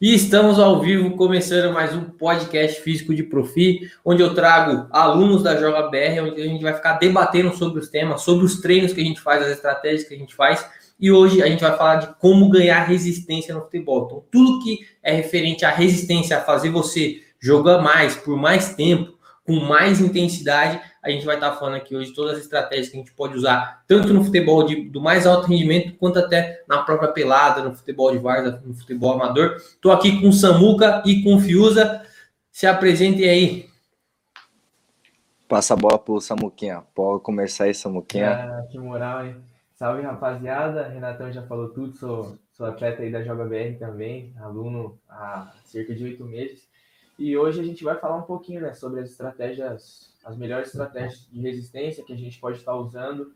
E estamos ao vivo, começando mais um podcast físico de Profi, onde eu trago alunos da Joga BR, onde a gente vai ficar debatendo sobre os temas, sobre os treinos que a gente faz, as estratégias que a gente faz. E hoje a gente vai falar de como ganhar resistência no futebol. Então, tudo que é referente à resistência, a fazer você jogar mais, por mais tempo, com mais intensidade, a gente vai estar falando aqui hoje todas as estratégias que a gente pode usar, tanto no futebol de, do mais alto rendimento, quanto até na própria pelada, no futebol de várzea, no futebol amador. Estou aqui com o Samuca e com o Fiuza. Se apresentem aí. Passa a bola pro Samuquinha. Pode começar aí, Samuquinha. Ah, que moral, hein? Salve, rapaziada. Renatão já falou tudo. Sou, sou atleta aí da Joga BR também, aluno há cerca de oito meses. E hoje a gente vai falar um pouquinho né, sobre as estratégias, as melhores estratégias de resistência que a gente pode estar usando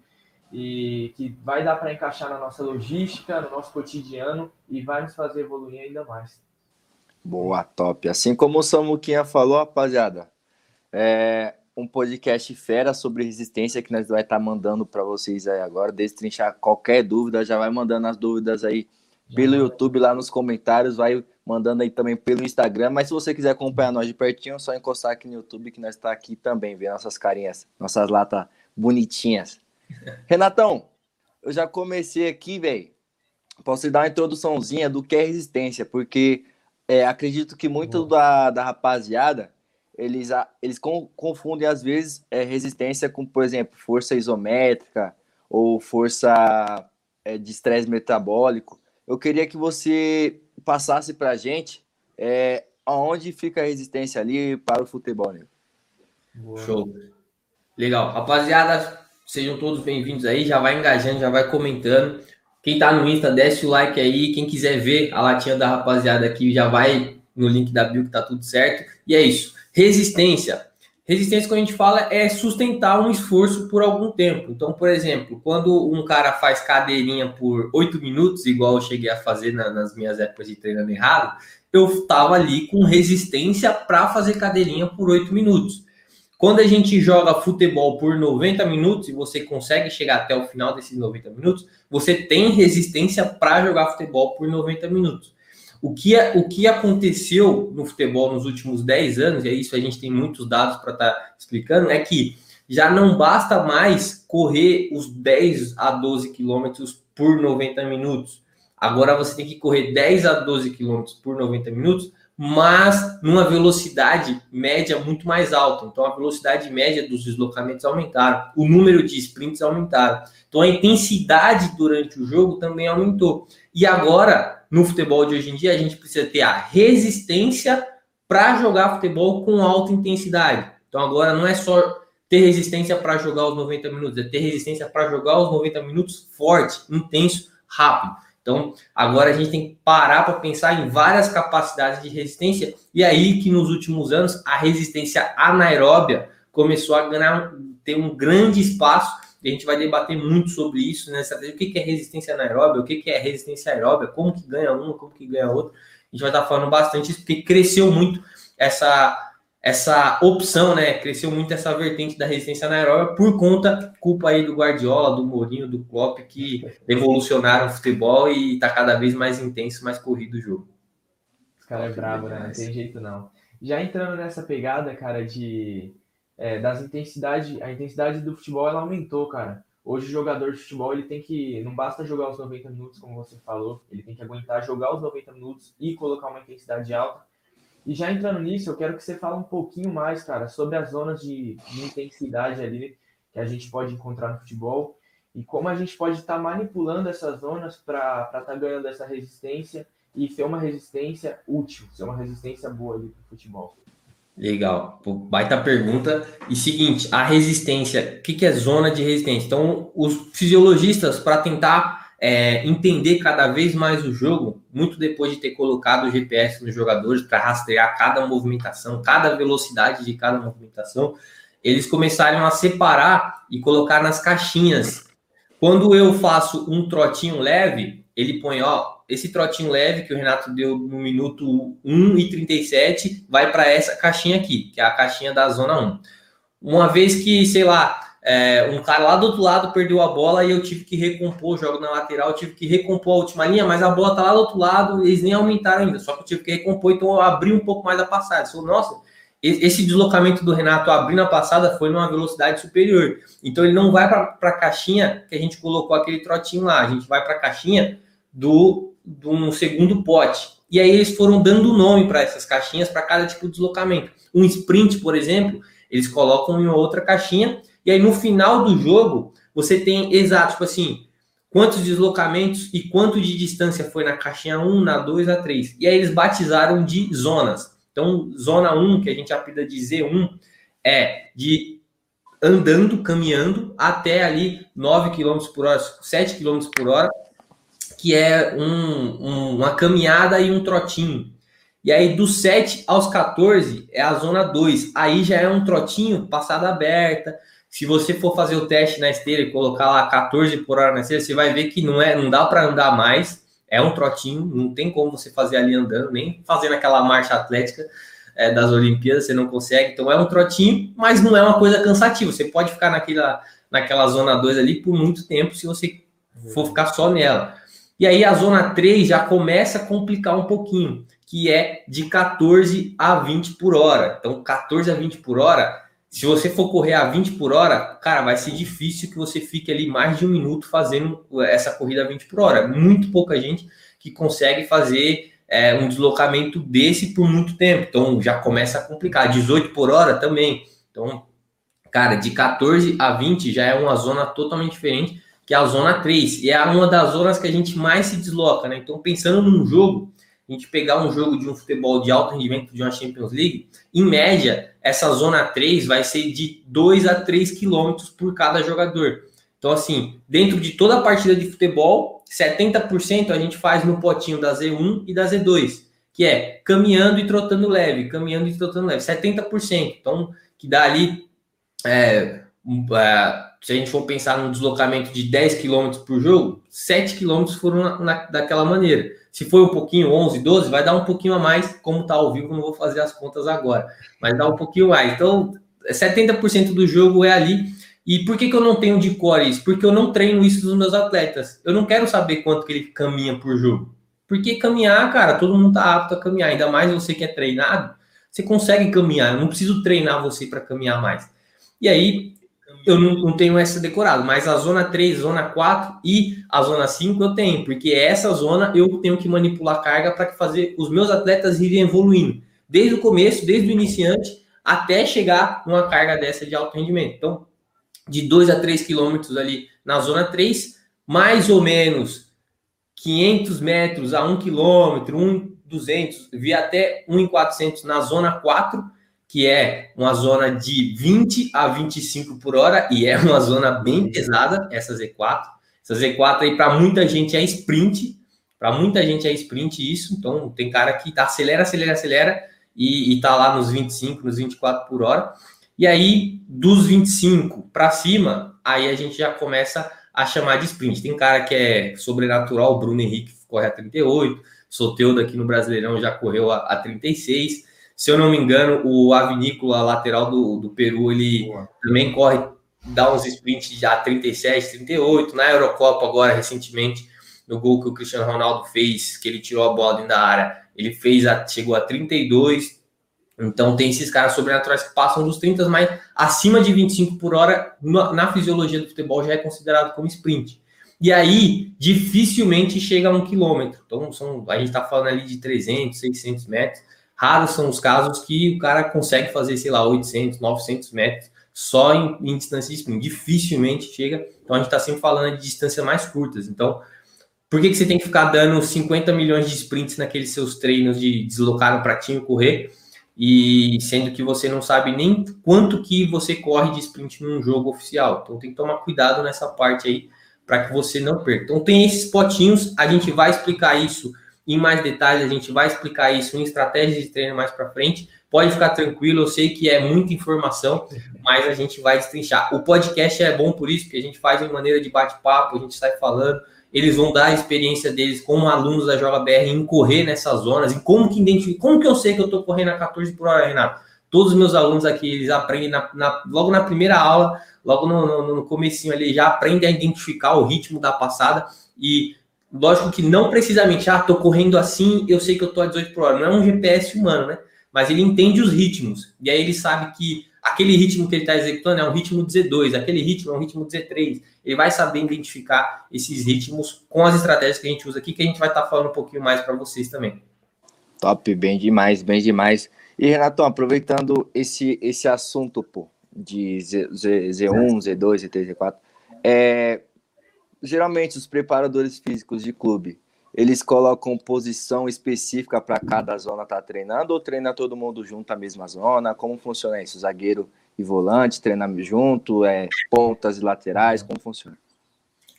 e que vai dar para encaixar na nossa logística, no nosso cotidiano e vai nos fazer evoluir ainda mais. Boa, top. Assim como o Samuquinha falou, rapaziada, é um podcast fera sobre resistência que nós vai estar mandando para vocês aí agora. Destrinchar qualquer dúvida, já vai mandando as dúvidas aí pelo YouTube lá nos comentários, vai mandando aí também pelo Instagram. Mas se você quiser acompanhar nós de pertinho, é só encostar aqui no YouTube que nós está aqui também, ver nossas carinhas, nossas latas bonitinhas. Renatão, eu já comecei aqui, velho. Posso dar uma introduçãozinha do que é resistência, porque é, acredito que muito da, da rapaziada eles, eles confundem às vezes é, resistência com, por exemplo, força isométrica ou força é, de estresse metabólico. Eu queria que você passasse para a gente é, aonde fica a resistência ali para o futebol. Né? Show. Legal. Rapaziada, sejam todos bem-vindos aí. Já vai engajando, já vai comentando. Quem tá no Insta, desce o like aí. Quem quiser ver a latinha da rapaziada aqui, já vai no link da bio que tá tudo certo. E é isso. Resistência. Resistência, quando a gente fala, é sustentar um esforço por algum tempo. Então, por exemplo, quando um cara faz cadeirinha por oito minutos, igual eu cheguei a fazer na, nas minhas épocas de treinando errado, eu estava ali com resistência para fazer cadeirinha por oito minutos. Quando a gente joga futebol por 90 minutos e você consegue chegar até o final desses 90 minutos, você tem resistência para jogar futebol por 90 minutos. O que, é, o que aconteceu no futebol nos últimos 10 anos, e é isso a gente tem muitos dados para estar tá explicando, é que já não basta mais correr os 10 a 12 quilômetros por 90 minutos. Agora você tem que correr 10 a 12 quilômetros por 90 minutos, mas numa velocidade média muito mais alta. Então a velocidade média dos deslocamentos aumentaram, o número de sprints aumentaram. Então a intensidade durante o jogo também aumentou. E agora no futebol de hoje em dia, a gente precisa ter a resistência para jogar futebol com alta intensidade. Então agora não é só ter resistência para jogar os 90 minutos, é ter resistência para jogar os 90 minutos forte, intenso, rápido. Então, agora a gente tem que parar para pensar em várias capacidades de resistência, e aí que nos últimos anos a resistência anaeróbia começou a ganhar, ter um grande espaço a gente vai debater muito sobre isso, né? O que é resistência anaeróbia, o que é resistência aeróbia, como que ganha uma, como que ganha outra. A gente vai estar falando bastante isso, porque cresceu muito essa essa opção, né? Cresceu muito essa vertente da resistência anaeróbia por conta, culpa aí do Guardiola, do Mourinho, do Klopp, que evolucionaram o futebol e está cada vez mais intenso, mais corrido o jogo. Os caras é brabo, né? Não tem jeito não. Já entrando nessa pegada, cara, de é, das intensidade, a intensidade do futebol ela aumentou, cara. Hoje o jogador de futebol ele tem que não basta jogar os 90 minutos, como você falou, ele tem que aguentar jogar os 90 minutos e colocar uma intensidade alta. E já entrando nisso, eu quero que você fale um pouquinho mais, cara, sobre as zonas de, de intensidade ali que a gente pode encontrar no futebol e como a gente pode estar tá manipulando essas zonas para estar tá ganhando essa resistência e ser uma resistência útil, ser uma resistência boa ali para o futebol. Legal, baita pergunta. E seguinte, a resistência, o que, que é zona de resistência? Então, os fisiologistas, para tentar é, entender cada vez mais o jogo, muito depois de ter colocado o GPS nos jogadores para rastrear cada movimentação, cada velocidade de cada movimentação, eles começaram a separar e colocar nas caixinhas. Quando eu faço um trotinho leve, ele põe, ó, esse trotinho leve que o Renato deu no minuto 1 e 37 vai para essa caixinha aqui, que é a caixinha da zona 1. Uma vez que, sei lá, é, um cara lá do outro lado perdeu a bola e eu tive que recompor, jogo na lateral, tive que recompor a última linha, mas a bola tá lá do outro lado, eles nem aumentaram ainda, só que eu tive que recompor, então eu abri um pouco mais a passada. Eu nossa, esse deslocamento do Renato abrindo a passada foi numa velocidade superior. Então ele não vai para a caixinha que a gente colocou aquele trotinho lá, a gente vai para a caixinha do, do um segundo pote. E aí eles foram dando nome para essas caixinhas para cada tipo de deslocamento. Um sprint, por exemplo, eles colocam em outra caixinha e aí no final do jogo você tem exato, tipo assim, quantos deslocamentos e quanto de distância foi na caixinha 1, na 2, na 3. E aí eles batizaram de zonas. Então, zona 1, que a gente apelida de Z1, é de andando, caminhando até ali 9 km por hora, 7 km por hora, que é um, um, uma caminhada e um trotinho. E aí, dos 7 aos 14 é a zona 2. Aí já é um trotinho, passada aberta. Se você for fazer o teste na esteira e colocar lá 14 por hora na esteira, você vai ver que não é, não dá para andar mais é um trotinho, não tem como você fazer ali andando, nem fazendo aquela marcha atlética é, das Olimpíadas, você não consegue. Então é um trotinho, mas não é uma coisa cansativa. Você pode ficar naquela, naquela zona 2 ali por muito tempo se você for ficar só nela. E aí a zona 3 já começa a complicar um pouquinho, que é de 14 a 20 por hora. Então, 14 a 20 por hora se você for correr a 20 por hora, cara, vai ser difícil que você fique ali mais de um minuto fazendo essa corrida a 20 por hora. Muito pouca gente que consegue fazer é, um deslocamento desse por muito tempo. Então já começa a complicar. 18 por hora também. Então, cara, de 14 a 20 já é uma zona totalmente diferente que é a zona 3. E é uma das zonas que a gente mais se desloca, né? Então, pensando num jogo, a gente pegar um jogo de um futebol de alto rendimento de uma Champions League, em média, essa zona 3 vai ser de 2 a 3 quilômetros por cada jogador. Então, assim, dentro de toda a partida de futebol, 70% a gente faz no potinho da Z1 e da Z2, que é caminhando e trotando leve, caminhando e trotando leve, 70%. Então, que dá ali, é, é, se a gente for pensar num deslocamento de 10 km por jogo, 7 km foram na, na, daquela maneira. Se foi um pouquinho, 11, 12, vai dar um pouquinho a mais, como está ao vivo, não vou fazer as contas agora, mas dá um pouquinho mais. Então, 70% do jogo é ali. E por que, que eu não tenho de core isso? Porque eu não treino isso dos meus atletas. Eu não quero saber quanto que ele caminha por jogo. Porque caminhar, cara, todo mundo tá apto a caminhar, ainda mais você que é treinado, você consegue caminhar, eu não preciso treinar você para caminhar mais. E aí, eu não, não, tenho essa decorado, mas a zona 3, zona 4 e a zona 5 eu tenho, porque essa zona eu tenho que manipular carga para fazer os meus atletas irem evoluindo, desde o começo, desde o iniciante, até chegar numa carga dessa de alto rendimento. Então, de 2 a 3 quilômetros ali na zona 3, mais ou menos 500 metros a 1 quilômetro, 1,200, vi até 1,400 na zona 4, que é uma zona de 20 a 25 por hora, e é uma zona bem pesada, essa Z4. Essa Z4 aí, para muita gente, é sprint, para muita gente é sprint isso, então tem cara que tá, acelera, acelera, acelera, e, e tá lá nos 25, nos 24 por hora. E aí, dos 25 para cima, aí a gente já começa a chamar de sprint. Tem cara que é sobrenatural, o Bruno Henrique corre a 38, Soteudo aqui no Brasileirão já correu a, a 36, se eu não me engano, o Avinícola, lateral do, do Peru, ele Boa. também corre, dá uns sprints já 37, 38. Na Eurocopa, agora, recentemente, no gol que o Cristiano Ronaldo fez, que ele tirou a bola dentro da área, ele fez a, chegou a 32. Então, tem esses caras sobrenaturais que passam dos 30, mas acima de 25 por hora, na, na fisiologia do futebol, já é considerado como sprint. E aí, dificilmente chega a um quilômetro. Então, são, a gente está falando ali de 300, 600 metros. Raros são os casos que o cara consegue fazer, sei lá, 800, 900 metros só em, em distância de sprint. Dificilmente chega. Então a gente está sempre falando de distâncias mais curtas. Então, por que, que você tem que ficar dando 50 milhões de sprints naqueles seus treinos de deslocar no pratinho correr? E sendo que você não sabe nem quanto que você corre de sprint num jogo oficial. Então tem que tomar cuidado nessa parte aí para que você não perca. Então tem esses potinhos, a gente vai explicar isso em mais detalhes, a gente vai explicar isso em estratégias de treino mais para frente. Pode ficar tranquilo, eu sei que é muita informação, mas a gente vai destrinchar. O podcast é bom por isso, porque a gente faz em maneira de bate-papo, a gente sai falando, eles vão dar a experiência deles como alunos da Joga BR em correr nessas zonas, em como que identificar, como que eu sei que eu estou correndo a 14 por hora, Renato? Todos os meus alunos aqui, eles aprendem na, na, logo na primeira aula, logo no, no, no comecinho ali, já aprendem a identificar o ritmo da passada e lógico que não precisamente, ah, tô correndo assim, eu sei que eu tô a 18 por hora. Não é um GPS humano, né? Mas ele entende os ritmos. E aí ele sabe que aquele ritmo que ele está executando é um ritmo de Z2, aquele ritmo é um ritmo de Z3. Ele vai saber identificar esses ritmos com as estratégias que a gente usa aqui, que a gente vai estar tá falando um pouquinho mais para vocês também. Top, bem demais, bem demais. E Renato, aproveitando esse, esse assunto, pô, de Z, Z, Z1, Z2, Z3, Z4, é, geralmente os preparadores físicos de clube, eles colocam posição específica para cada zona estar tá treinando ou treina todo mundo junto a mesma zona? Como funciona isso? Zagueiro e volante treinam junto, é, pontas e laterais, como funciona?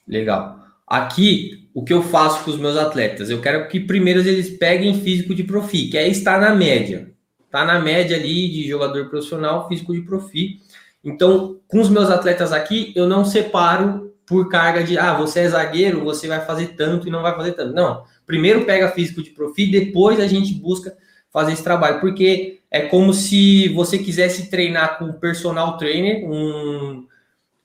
Legal. Aqui, o que eu faço com os meus atletas? Eu quero que primeiro eles peguem físico de profi, que é estar na média. Tá na média ali de jogador profissional, físico de profi. Então, com os meus atletas aqui, eu não separo por carga de, ah, você é zagueiro, você vai fazer tanto e não vai fazer tanto. Não. Primeiro pega físico de profi, depois a gente busca fazer esse trabalho, porque é como se você quisesse treinar com um personal trainer, um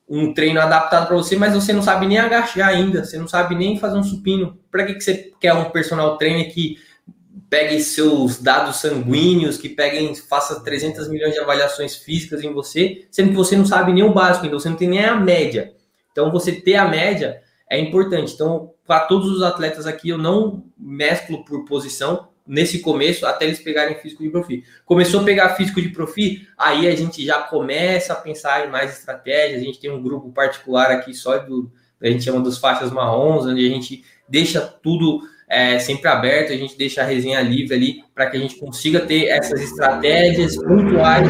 um treino adaptado para você, mas você não sabe nem agachar ainda, você não sabe nem fazer um supino. Para que, que você quer um personal trainer que pegue seus dados sanguíneos, que pegue, faça 300 milhões de avaliações físicas em você, sendo que você não sabe nem o básico, então você não tem nem a média. Então você ter a média é importante. Então, para todos os atletas aqui, eu não mesclo por posição, nesse começo até eles pegarem físico de profi. Começou a pegar físico de profi, aí a gente já começa a pensar em mais estratégias. A gente tem um grupo particular aqui só do a gente chama dos faixas marrons, onde a gente deixa tudo é, sempre aberto, a gente deixa a resenha livre ali para que a gente consiga ter essas estratégias pontuais.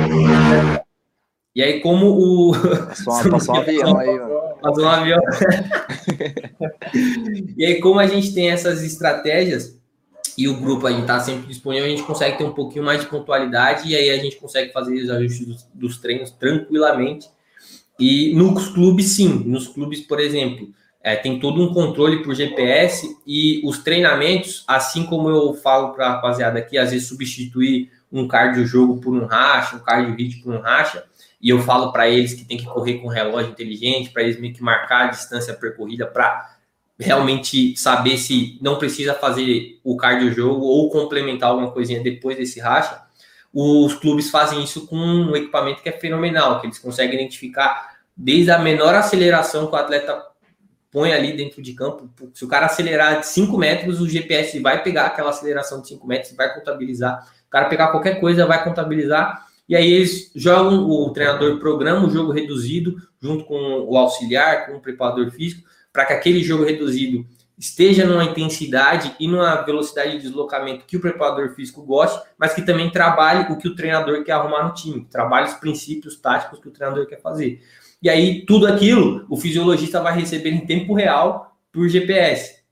E aí, como o. Passou, passou um avião aí, mano. Passou um avião. e aí, como a gente tem essas estratégias, e o grupo a gente está sempre disponível, a gente consegue ter um pouquinho mais de pontualidade e aí a gente consegue fazer os ajustes dos, dos treinos tranquilamente. E nos clubes, sim, nos clubes, por exemplo, é, tem todo um controle por GPS e os treinamentos, assim como eu falo para a rapaziada aqui, às vezes substituir um cardio jogo por um racha, um cardio hit por um racha, e eu falo para eles que tem que correr com relógio inteligente, para eles meio que marcar a distância percorrida para realmente saber se não precisa fazer o cardio jogo ou complementar alguma coisinha depois desse racha, os clubes fazem isso com um equipamento que é fenomenal, que eles conseguem identificar desde a menor aceleração que o atleta põe ali dentro de campo. Se o cara acelerar de 5 metros, o GPS vai pegar aquela aceleração de 5 metros e vai contabilizar. O cara pegar qualquer coisa, vai contabilizar. E aí eles jogam, o treinador programa o jogo reduzido junto com o auxiliar, com o preparador físico, para que aquele jogo reduzido esteja numa intensidade e numa velocidade de deslocamento que o preparador físico goste, mas que também trabalhe o que o treinador quer arrumar no time, trabalhe os princípios táticos que o treinador quer fazer. E aí, tudo aquilo, o fisiologista vai receber em tempo real por GPS.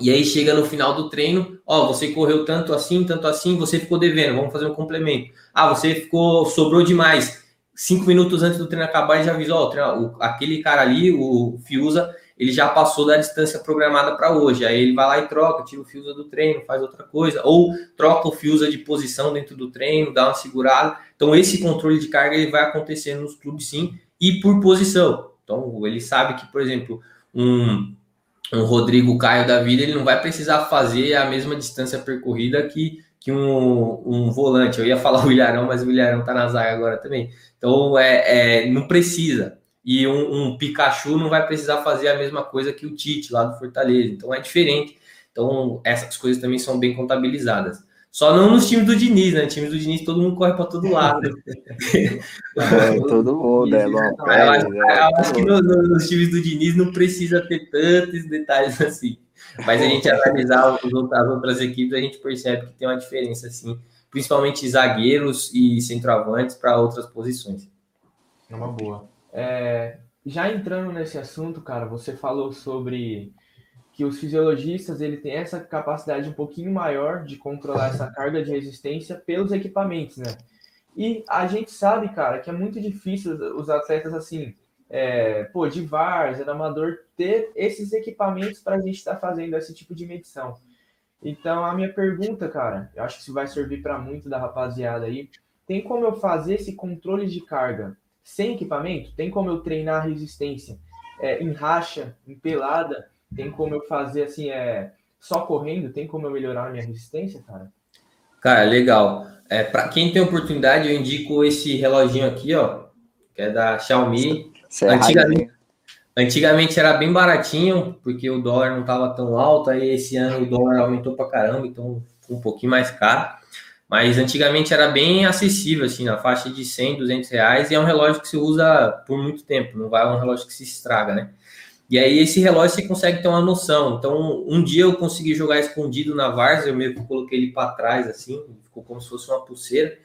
E aí chega no final do treino, ó, você correu tanto assim, tanto assim, você ficou devendo, vamos fazer um complemento. Ah, você ficou, sobrou demais. Cinco minutos antes do treino acabar, ele já avisou, ó, o, aquele cara ali, o Fiusa, ele já passou da distância programada para hoje. Aí ele vai lá e troca, tira o Fiusa do treino, faz outra coisa, ou troca o Fiusa de posição dentro do treino, dá uma segurada. Então, esse controle de carga ele vai acontecer nos clubes sim, e por posição. Então, ele sabe que, por exemplo, um, um Rodrigo Caio da vida, ele não vai precisar fazer a mesma distância percorrida que, que um, um volante. Eu ia falar o Ilharão, mas o Ilharão está na zaga agora também. Então, é, é não precisa e um, um, Pikachu não vai precisar fazer a mesma coisa que o Tite lá do Fortaleza. Então é diferente. Então essas coisas também são bem contabilizadas. Só não nos times do Diniz, né? Times do Diniz todo mundo corre para todo lado. É, todo mundo, é bom. eu acho, eu acho que no, no, nos times do Diniz não precisa ter tantos detalhes assim. Mas a gente analisar as outras equipes, a gente percebe que tem uma diferença, assim, principalmente zagueiros e centroavantes para outras posições. É uma boa. É, já entrando nesse assunto, cara, você falou sobre que os fisiologistas ele tem essa capacidade um pouquinho maior de controlar essa carga de resistência pelos equipamentos, né? E a gente sabe, cara, que é muito difícil os atletas assim, é, pô, de várzea, amador, ter esses equipamentos para a gente estar tá fazendo esse tipo de medição. Então, a minha pergunta, cara, eu acho que isso vai servir para muito da rapaziada aí. tem como eu fazer esse controle de carga sem equipamento? Tem como eu treinar a resistência é, em racha, em pelada? Tem como eu fazer assim, é, só correndo? Tem como eu melhorar a minha resistência, cara? Cara, legal. É, para quem tem oportunidade, eu indico esse reloginho aqui, ó, que é da Xiaomi. É antigamente, antigamente era bem baratinho, porque o dólar não estava tão alto, aí esse ano o dólar aumentou para caramba, então ficou um pouquinho mais caro. Mas antigamente era bem acessível, assim, na faixa de 100, 200 reais, e é um relógio que se usa por muito tempo, não vai um relógio que se estraga, né? E aí esse relógio você consegue ter uma noção. Então, um dia eu consegui jogar escondido na várzea, eu meio que coloquei ele para trás, assim, ficou como se fosse uma pulseira.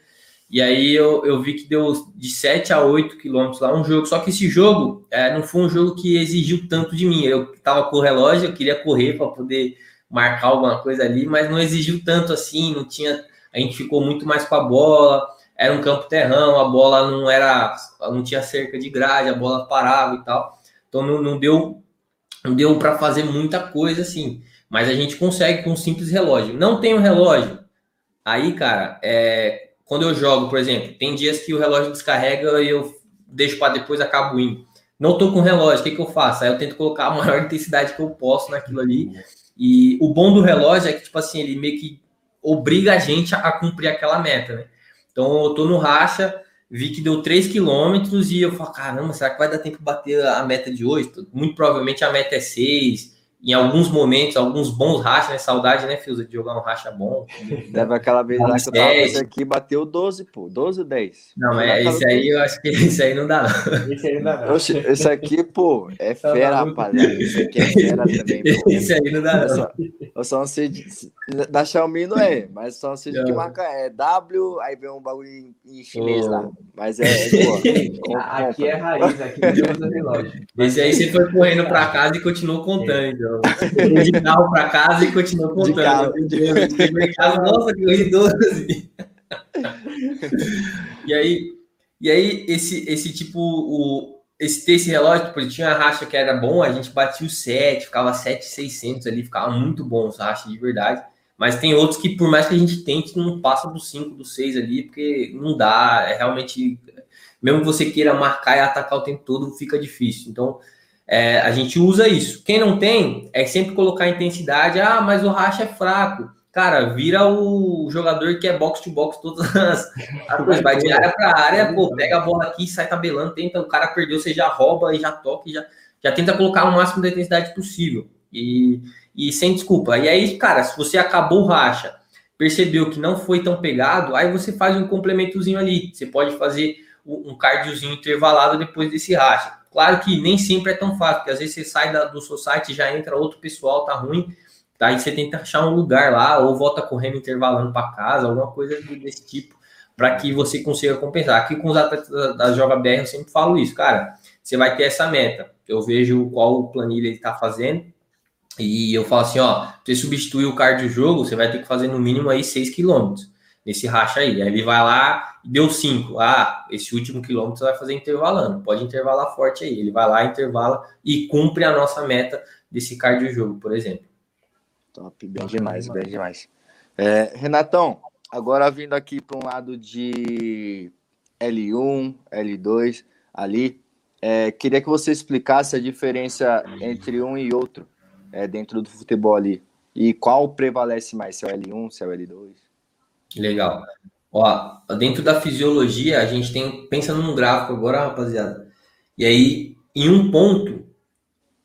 E aí eu, eu vi que deu de 7 a 8 quilômetros lá um jogo. Só que esse jogo é, não foi um jogo que exigiu tanto de mim. Eu tava com o relógio, eu queria correr para poder marcar alguma coisa ali, mas não exigiu tanto assim, não tinha a gente ficou muito mais com a bola, era um campo terrão, a bola não era, não tinha cerca de grade, a bola parava e tal. Então não, não deu, não deu para fazer muita coisa assim. Mas a gente consegue com um simples relógio. Não tem um relógio. Aí, cara, é, quando eu jogo, por exemplo, tem dias que o relógio descarrega e eu deixo para depois acabo indo. Não tô com relógio, o que, que eu faço? Aí eu tento colocar a maior intensidade que eu posso naquilo ali. E o bom do relógio é que, tipo assim, ele meio que obriga a gente a, cumprir aquela meta, né? Então eu tô no racha, vi que deu 3 quilômetros e eu falo, caramba, será que vai dar tempo de bater a meta de hoje? Muito provavelmente a meta é 6, em alguns momentos, alguns bons rachas, né? Saudade, né, Fiusa, de jogar um racha bom. Deve aquela vez lá que eu tava esse aqui, bateu 12, pô, 12 ou 10. Não, mas esse aí eu acho que esse aí não dá, não. Esse aí não dá, não. Oxe, esse aqui, pô, é fera, rapaziada. Esse aqui é fera também, pô. Esse aí não dá, não. Eu só não sei de, da Xiaomi não é, mas só não sei de que marca é. W, aí vem um bagulho em, em chinês oh. lá. Mas é, é boa. aqui é raiz, aqui não usa relógio. Esse aí você foi correndo pra casa e continuou contando, entendeu? De carro para casa e continuou contando. De casa, nossa, que corri 12. e aí, e aí esse, esse tipo, o, esse, esse relógio, tipo, ele tinha a racha que era bom, a gente batia o 7, ficava 7,600 ali, ficava muito bom os rachas de verdade. Mas tem outros que, por mais que a gente tente, não passa do 5, do 6 ali, porque não dá, é realmente, mesmo que você queira marcar e atacar o tempo todo, fica difícil. Então, é, a gente usa isso. Quem não tem, é sempre colocar intensidade. Ah, mas o racha é fraco. Cara, vira o jogador que é box to box todas as, coisas. Vai de área para área, pô, pega a bola aqui, sai tabelando, tenta, o cara perdeu, você já rouba e já toca e já, já tenta colocar o máximo da intensidade possível. E, e sem desculpa. E aí, cara, se você acabou o racha, percebeu que não foi tão pegado, aí você faz um complementozinho ali. Você pode fazer um cardiozinho intervalado depois desse racha. Claro que nem sempre é tão fácil, porque às vezes você sai da, do seu site já entra outro pessoal, tá ruim, tá? aí você tenta achar um lugar lá, ou volta correndo intervalando para casa, alguma coisa desse tipo, para que você consiga compensar. Aqui com os atletas da, da Joga BR eu sempre falo isso, cara. Você vai ter essa meta. Eu vejo qual planilha ele está fazendo, e eu falo assim, ó, você substituir o cardio jogo, você vai ter que fazer no mínimo aí 6 quilômetros nesse racha aí. Aí ele vai lá deu 5. Ah, esse último quilômetro você vai fazer intervalando. Pode intervalar forte aí. Ele vai lá, intervala e cumpre a nossa meta desse cardio jogo, por exemplo. Top, bem demais, bem demais. É, Renatão, agora vindo aqui para um lado de L1, L2, ali, é, queria que você explicasse a diferença entre um e outro é, dentro do futebol ali. E qual prevalece mais, se é o L1, se é o L2? Legal. Ó, dentro da fisiologia, a gente tem, pensa num gráfico agora, rapaziada. E aí, em um ponto,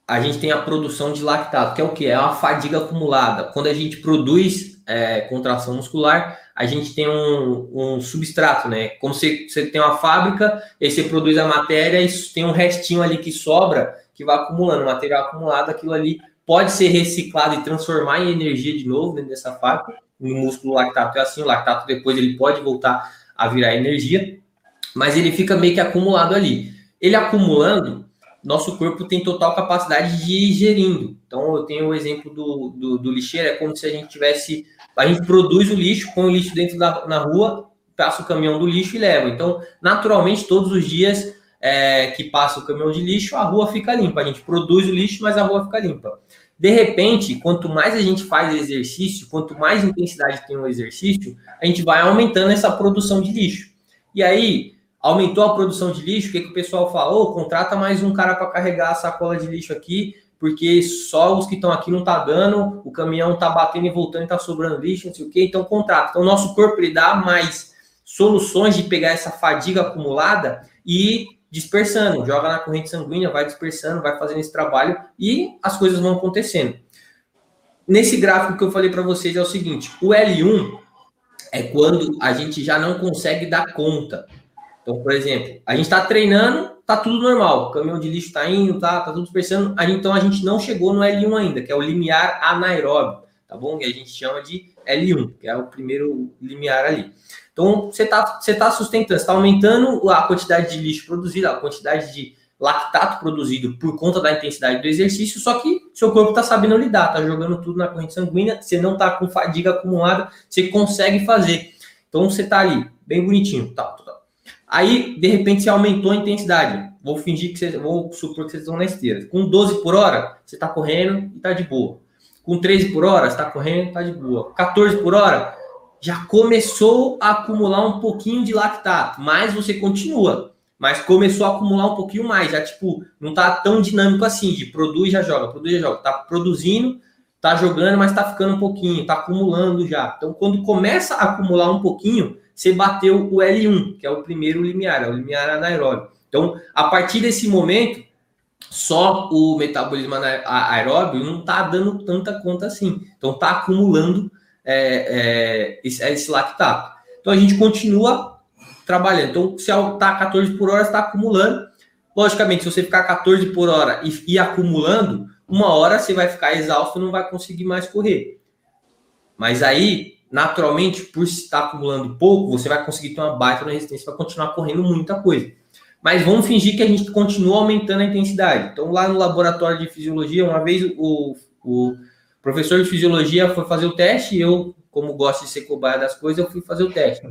a gente tem a produção de lactato, que é o que? É uma fadiga acumulada. Quando a gente produz é, contração muscular, a gente tem um, um substrato, né? Como se você tem uma fábrica, e você produz a matéria e tem um restinho ali que sobra, que vai acumulando, material acumulado, aquilo ali pode ser reciclado e transformar em energia de novo dentro dessa fábrica no músculo lactato é assim, o lactato depois ele pode voltar a virar energia, mas ele fica meio que acumulado ali. Ele acumulando, nosso corpo tem total capacidade de ir gerindo. Então, eu tenho o exemplo do, do, do lixeiro, é como se a gente tivesse. A gente produz o lixo, põe o lixo dentro da na rua, passa o caminhão do lixo e leva. Então, naturalmente, todos os dias é, que passa o caminhão de lixo, a rua fica limpa. A gente produz o lixo, mas a rua fica limpa. De repente, quanto mais a gente faz exercício, quanto mais intensidade tem o exercício, a gente vai aumentando essa produção de lixo. E aí, aumentou a produção de lixo, o que, que o pessoal falou? Oh, contrata mais um cara para carregar a sacola de lixo aqui, porque só os que estão aqui não tá dando, o caminhão tá batendo e voltando e tá sobrando lixo, não sei o quê, então contrata. Então, o nosso corpo ele dá mais soluções de pegar essa fadiga acumulada e dispersando, joga na corrente sanguínea, vai dispersando, vai fazendo esse trabalho e as coisas vão acontecendo. Nesse gráfico que eu falei para vocês é o seguinte: o L1 é quando a gente já não consegue dar conta. Então, por exemplo, a gente está treinando, tá tudo normal, o caminhão de lixo está indo, tá, tá tudo dispersando, então a gente não chegou no L1 ainda, que é o limiar anaeróbio, tá bom? Que a gente chama de L1, que é o primeiro limiar ali. Então, você está você tá sustentando, está aumentando a quantidade de lixo produzido, a quantidade de lactato produzido por conta da intensidade do exercício, só que seu corpo está sabendo lidar, está jogando tudo na corrente sanguínea, você não está com fadiga acumulada, você consegue fazer. Então, você está ali, bem bonitinho, tá, tá, tá. Aí, de repente, você aumentou a intensidade. Vou fingir que vocês, vou supor que vocês estão na esteira. Com 12 por hora, você está correndo e está de boa. Com 13 por hora, você está correndo está de boa. 14 por hora, já começou a acumular um pouquinho de lactato, mas você continua. Mas começou a acumular um pouquinho mais, já tipo, não tá tão dinâmico assim, de produz já joga, produz já joga. Tá produzindo, tá jogando, mas tá ficando um pouquinho, tá acumulando já. Então, quando começa a acumular um pouquinho, você bateu o L1, que é o primeiro limiar, é o limiar anaeróbio. Então, a partir desse momento, só o metabolismo aeróbio não tá dando tanta conta assim. Então, tá acumulando é, é, esse, é esse lactato. Então a gente continua trabalhando. Então, se está 14 por hora, está acumulando. Logicamente, se você ficar 14 por hora e ir acumulando, uma hora você vai ficar exausto e não vai conseguir mais correr. Mas aí, naturalmente, por estar acumulando pouco, você vai conseguir ter uma baita resistência para continuar correndo muita coisa. Mas vamos fingir que a gente continua aumentando a intensidade. Então, lá no laboratório de fisiologia, uma vez o, o professor de fisiologia foi fazer o teste e eu, como gosto de ser cobaia das coisas, eu fui fazer o teste.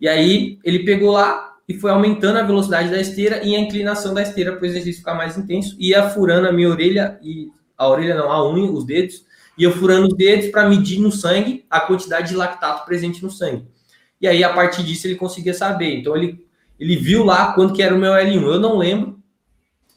E aí ele pegou lá e foi aumentando a velocidade da esteira e a inclinação da esteira para o exercício ficar mais intenso, ia furando a minha orelha e a orelha não, a unha, os dedos, ia furando os dedos para medir no sangue a quantidade de lactato presente no sangue. E aí a partir disso ele conseguia saber. Então ele ele viu lá quanto que era o meu L1. Eu não lembro,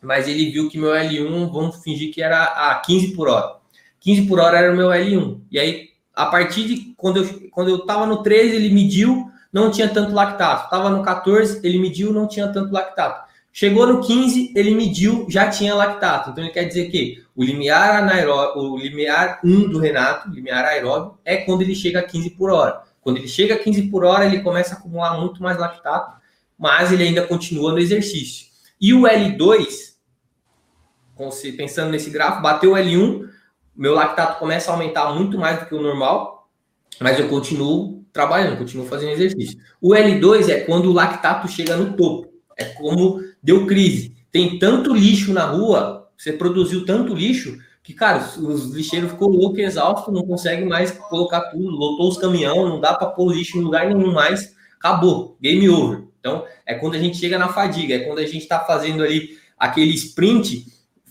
mas ele viu que meu L1, vamos fingir que era a 15 por hora. 15 por hora era o meu L1. E aí, a partir de quando eu, quando eu tava no 13, ele mediu, não tinha tanto lactato. Tava no 14, ele mediu, não tinha tanto lactato. Chegou no 15, ele mediu, já tinha lactato. Então ele quer dizer que o limiar anaeróbio, o limiar 1 do Renato, limiar aeróbio, é quando ele chega a 15 por hora. Quando ele chega a 15 por hora, ele começa a acumular muito mais lactato, mas ele ainda continua no exercício. E o L2, pensando nesse gráfico, bateu o L1, meu lactato começa a aumentar muito mais do que o normal, mas eu continuo trabalhando, continuo fazendo exercício. O L2 é quando o lactato chega no topo. É como deu crise. Tem tanto lixo na rua, você produziu tanto lixo, que, cara, os lixeiros ficou louco, exausto, não consegue mais colocar tudo, lotou os caminhões, não dá para pôr lixo em lugar nenhum mais, acabou, game over. Então, é quando a gente chega na fadiga, é quando a gente está fazendo ali aquele sprint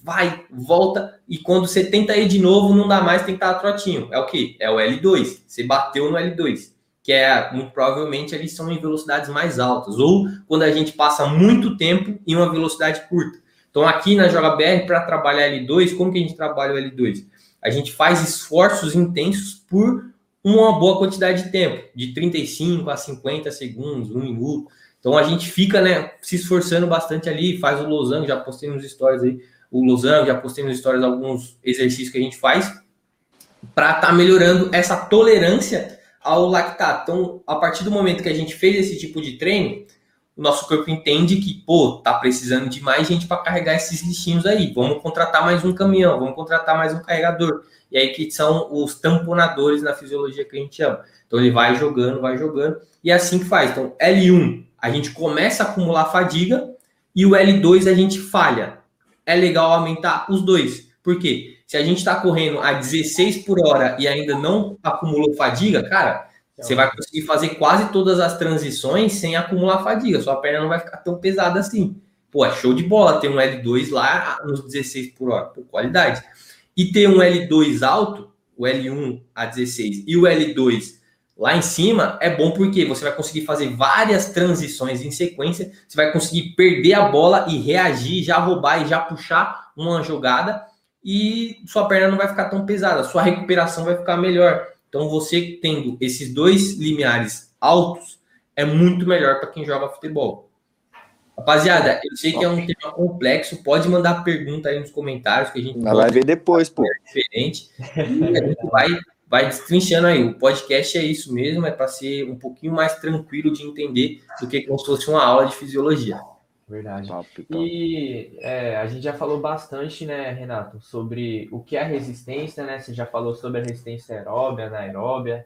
vai, volta, e quando você tenta ir de novo, não dá mais, tem que estar trotinho. É o que? É o L2. Você bateu no L2, que é, muito provavelmente, eles são em velocidades mais altas, ou quando a gente passa muito tempo em uma velocidade curta. Então, aqui na JBR, para trabalhar L2, como que a gente trabalha o L2? A gente faz esforços intensos por uma boa quantidade de tempo, de 35 a 50 segundos, um minuto. Então a gente fica, né, se esforçando bastante ali, faz o losango, já postei nos stories aí, o Losango, já postei nos stories alguns exercícios que a gente faz para estar tá melhorando essa tolerância ao lactato. Então, a partir do momento que a gente fez esse tipo de treino, o nosso corpo entende que, pô, tá precisando de mais gente para carregar esses lixinhos aí. Vamos contratar mais um caminhão, vamos contratar mais um carregador. E aí que são os tamponadores na fisiologia que a gente chama. Então ele vai jogando, vai jogando, e é assim que faz. Então, L1, a gente começa a acumular fadiga, e o L2 a gente falha é legal aumentar os dois. Por quê? Se a gente está correndo a 16 por hora e ainda não acumulou fadiga, cara, você vai conseguir fazer quase todas as transições sem acumular fadiga. Sua perna não vai ficar tão pesada assim. Pô, é show de bola ter um L2 lá nos 16 por hora. Pô, qualidade. E ter um L2 alto, o L1 a 16 e o L2 Lá em cima é bom porque você vai conseguir fazer várias transições em sequência, você vai conseguir perder a bola e reagir, já roubar e já puxar uma jogada e sua perna não vai ficar tão pesada, sua recuperação vai ficar melhor. Então você tendo esses dois limiares altos é muito melhor para quem joga futebol. Rapaziada, eu sei que é um tema complexo, pode mandar pergunta aí nos comentários que a gente vai ver depois, pô. Diferente. A gente vai vai destrinchando aí. O podcast é isso mesmo, é para ser um pouquinho mais tranquilo de entender do que como se fosse uma aula de fisiologia. Verdade. Top, top. E é, a gente já falou bastante, né, Renato, sobre o que é resistência, né? Você já falou sobre a resistência aeróbia, anaeróbia,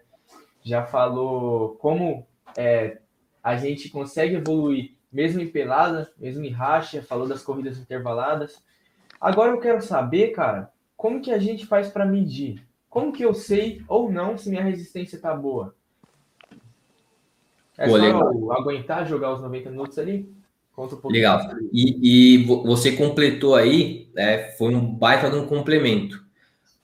já falou como é, a gente consegue evoluir mesmo em pelada, mesmo em racha, falou das corridas intervaladas. Agora eu quero saber, cara, como que a gente faz para medir? Como que eu sei ou não se minha resistência tá boa? É Pô, só legal. aguentar jogar os 90 minutos ali? Conta um legal. E, e, você completou aí, né, foi um baita de um complemento.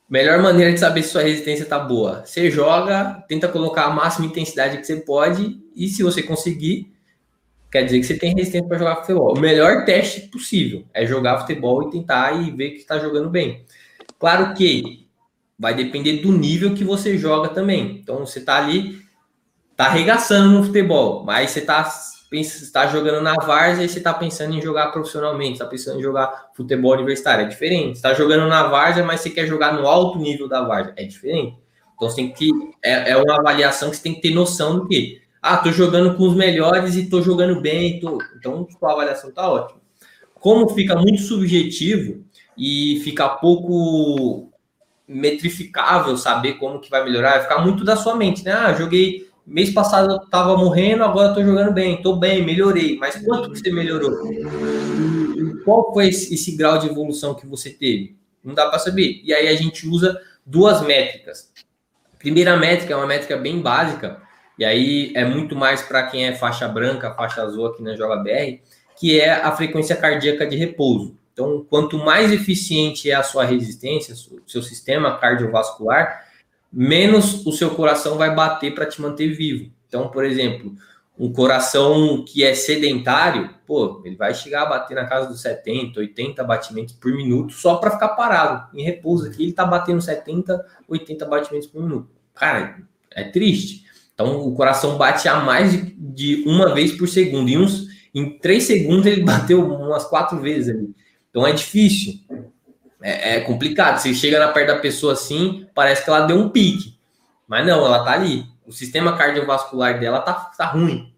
Melhor maneira de saber se sua resistência tá boa. Você joga, tenta colocar a máxima intensidade que você pode, e se você conseguir, quer dizer que você tem resistência para jogar futebol. O melhor teste possível é jogar futebol e tentar e ver que está jogando bem. Claro que vai depender do nível que você joga também. Então você tá ali, tá arregaçando no futebol, mas você tá, pensa, tá jogando na várzea e você tá pensando em jogar profissionalmente, tá pensando em jogar futebol universitário, é diferente. Você tá jogando na várzea, mas você quer jogar no alto nível da várzea, é diferente. Então você tem que, é, é uma avaliação que você tem que ter noção do que, ah, tô jogando com os melhores e tô jogando bem, tô... então a avaliação tá ótima. Como fica muito subjetivo e fica pouco metrificável saber como que vai melhorar, vai ficar muito da sua mente, né? Ah, joguei mês passado eu tava morrendo, agora tô jogando bem, tô bem, melhorei. Mas quanto que você melhorou? Qual foi esse, esse grau de evolução que você teve? Não dá para saber. E aí a gente usa duas métricas. A primeira métrica é uma métrica bem básica, e aí é muito mais para quem é faixa branca, faixa azul aqui na Joga BR, que é a frequência cardíaca de repouso. Então, quanto mais eficiente é a sua resistência, seu sistema cardiovascular, menos o seu coração vai bater para te manter vivo. Então, por exemplo, um coração que é sedentário, pô, ele vai chegar a bater na casa dos 70, 80 batimentos por minuto só para ficar parado. Em repouso aqui, ele está batendo 70, 80 batimentos por minuto. Cara, é triste. Então, o coração bate a mais de, de uma vez por segundo. Em, uns, em três segundos, ele bateu umas quatro vezes ali. Então é difícil. É, é, complicado. Você chega na perto da pessoa assim, parece que ela deu um pique. Mas não, ela tá ali. O sistema cardiovascular dela tá, tá ruim.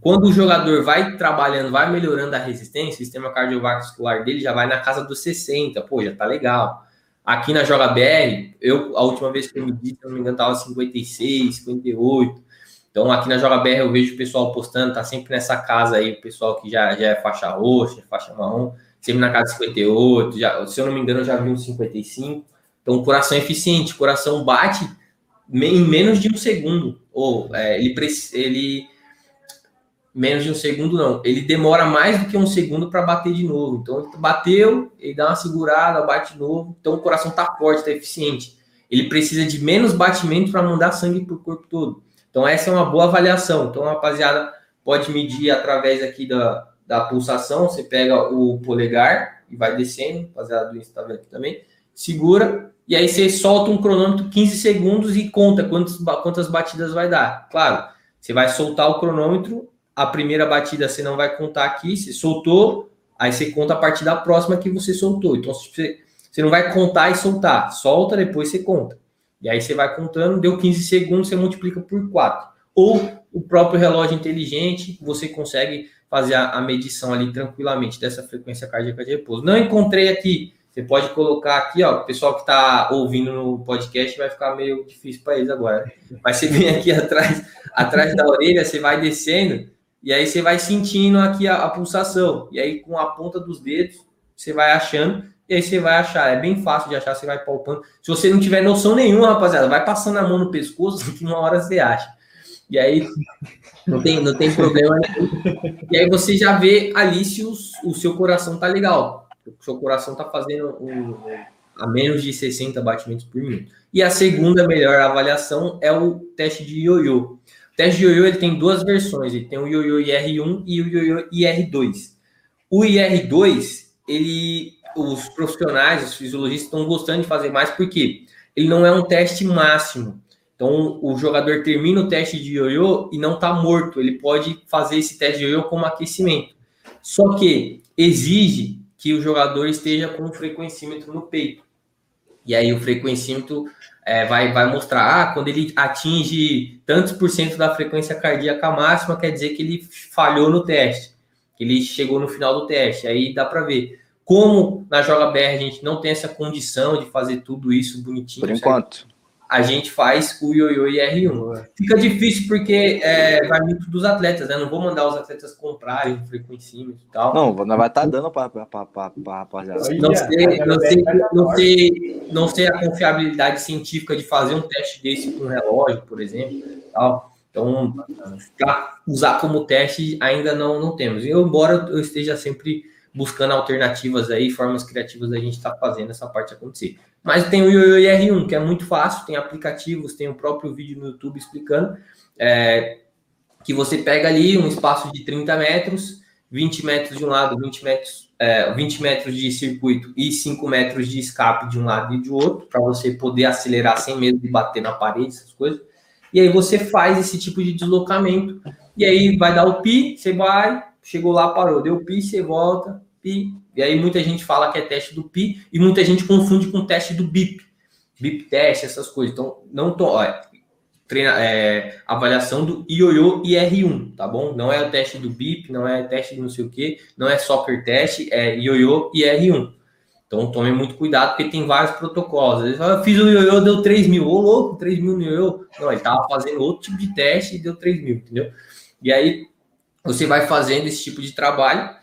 Quando o jogador vai trabalhando, vai melhorando a resistência, o sistema cardiovascular dele já vai na casa dos 60. Pô, já tá legal. Aqui na Joga BR, eu, a última vez que eu me disse, se não me engano, tava 56, 58. Então, aqui na Joga BR, eu vejo o pessoal postando, tá sempre nessa casa aí, o pessoal que já, já é faixa roxa, faixa marrom sempre na casa de 58, já, se eu não me engano, eu já vi uns 55. Então, coração é eficiente, coração bate em menos de um segundo. Ou é, ele, ele. Menos de um segundo, não. Ele demora mais do que um segundo para bater de novo. Então, ele bateu, ele dá uma segurada, bate de novo. Então, o coração tá forte, tá eficiente. Ele precisa de menos batimento para mandar sangue para o corpo todo. Então, essa é uma boa avaliação. Então, rapaziada, pode medir através aqui da, da pulsação, você pega o polegar e vai descendo, rapaziada do Insta tá aqui também, segura, e aí você solta um cronômetro 15 segundos e conta quantas, quantas batidas vai dar. Claro, você vai soltar o cronômetro, a primeira batida você não vai contar aqui, você soltou, aí você conta a partir da próxima que você soltou. Então você, você não vai contar e soltar, solta, depois você conta. E aí você vai contando, deu 15 segundos, você multiplica por 4. Ou o próprio relógio inteligente, você consegue fazer a, medição ali tranquilamente dessa frequência cardíaca de repouso. Não encontrei aqui. Você pode colocar aqui, ó. O pessoal que está ouvindo no podcast vai ficar meio difícil para eles agora. Mas você vem aqui atrás, atrás da orelha, você vai descendo e aí você vai sentindo aqui a, a pulsação. E aí com a ponta dos dedos você vai achando e aí você vai achar. É bem fácil de achar, você vai palpando. Se você não tiver noção nenhuma, rapaziada, vai passando a mão no pescoço que uma hora você acha. E aí não tem, não tem problema nenhum. E aí você já vê ali se os, o seu coração tá legal. O seu coração tá fazendo um, a menos de 60 batimentos por minuto. E a segunda melhor avaliação é o teste de ioiô. O teste de ioiô ele tem duas versões, ele tem o ioiô IR1 e o ioiô IR2. O IR2, ele os profissionais, os fisiologistas estão gostando de fazer mais porque ele não é um teste máximo. Então, o jogador termina o teste de ioiô e não está morto. Ele pode fazer esse teste de ioiô como aquecimento. Só que exige que o jogador esteja com um frequencímetro no peito. E aí o frequencímetro é, vai, vai mostrar, ah, quando ele atinge tantos por cento da frequência cardíaca máxima, quer dizer que ele falhou no teste, que ele chegou no final do teste. Aí dá para ver. Como na Joga BR a gente não tem essa condição de fazer tudo isso bonitinho. Por enquanto a gente faz o ioiô e R1. Fica difícil porque é, vai muito dos atletas, né? Não vou mandar os atletas comprarem o frequencímetro e tal. Não, não vai estar tá dando para rapaziada. Não sei, não, sei, não, sei, não sei a confiabilidade científica de fazer um teste desse com um relógio, por exemplo. Tal. Então, para usar como teste, ainda não, não temos. E embora eu esteja sempre buscando alternativas aí, formas criativas da gente estar tá fazendo essa parte acontecer. Mas tem o Yoyo R1, que é muito fácil, tem aplicativos, tem o próprio vídeo no YouTube explicando, é, que você pega ali um espaço de 30 metros, 20 metros de um lado, 20 metros, é, 20 metros de circuito e 5 metros de escape de um lado e de outro, para você poder acelerar sem medo de bater na parede, essas coisas. E aí você faz esse tipo de deslocamento, e aí vai dar o pi, você vai, chegou lá, parou, deu pi, você volta, pi, e aí muita gente fala que é teste do PI e muita gente confunde com teste do BIP. BIP teste, essas coisas. Então, não tô. Olha, treina, é, avaliação do ioiô IR1, tá bom? Não é o teste do BIP, não é teste de não sei o que, não é soccer teste, é ioiô IR1. Então tome muito cuidado, porque tem vários protocolos. Ele fala, eu fiz o ioiô, deu 3 mil. Ô, louco, 3 mil no ioiô. Não, ele tava fazendo outro tipo de teste e deu 3 mil, entendeu? E aí você vai fazendo esse tipo de trabalho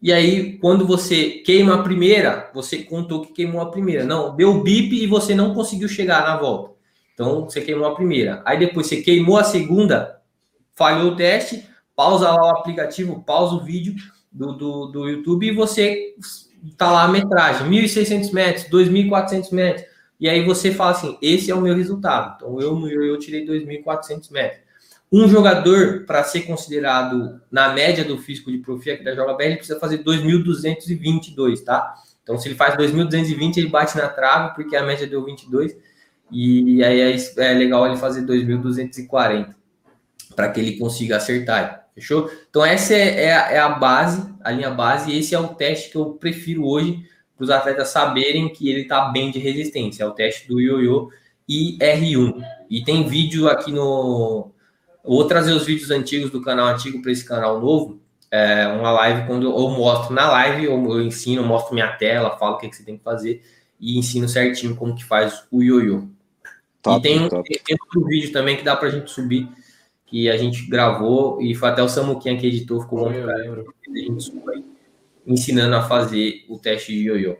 e aí, quando você queima a primeira, você contou que queimou a primeira. Não, deu bip e você não conseguiu chegar na volta. Então, você queimou a primeira. Aí depois você queimou a segunda, falhou o teste, pausa lá o aplicativo, pausa o vídeo do, do, do YouTube e você tá lá a metragem, 1.600 metros, 2.400 metros. E aí você fala assim, esse é o meu resultado. Então, eu no eu tirei 2.400 metros. Um jogador, para ser considerado na média do físico de profi aqui da Joga BR, ele precisa fazer 2.222, tá? Então, se ele faz 2.220, ele bate na trave, porque a média deu 22. E aí é, é legal ele fazer 2.240 para que ele consiga acertar. Fechou? Então, essa é, é, a, é, a, base, a linha base, e esse é o teste que eu prefiro hoje para os atletas saberem que ele está bem de resistência. É o teste do ioiô IR1. E tem vídeo aqui no, vou trazer os vídeos antigos do canal antigo para esse canal novo. É uma live quando eu mostro na live, eu, eu ensino, mostro minha tela, falo o que, que, você tem que fazer e ensino certinho como que faz o ioiô. e tem, tem, tem, outro vídeo também que dá para a gente subir, que a gente gravou e foi até o Samuquinha que editou, ficou bom pra gente ensinando a fazer o teste de ioiô.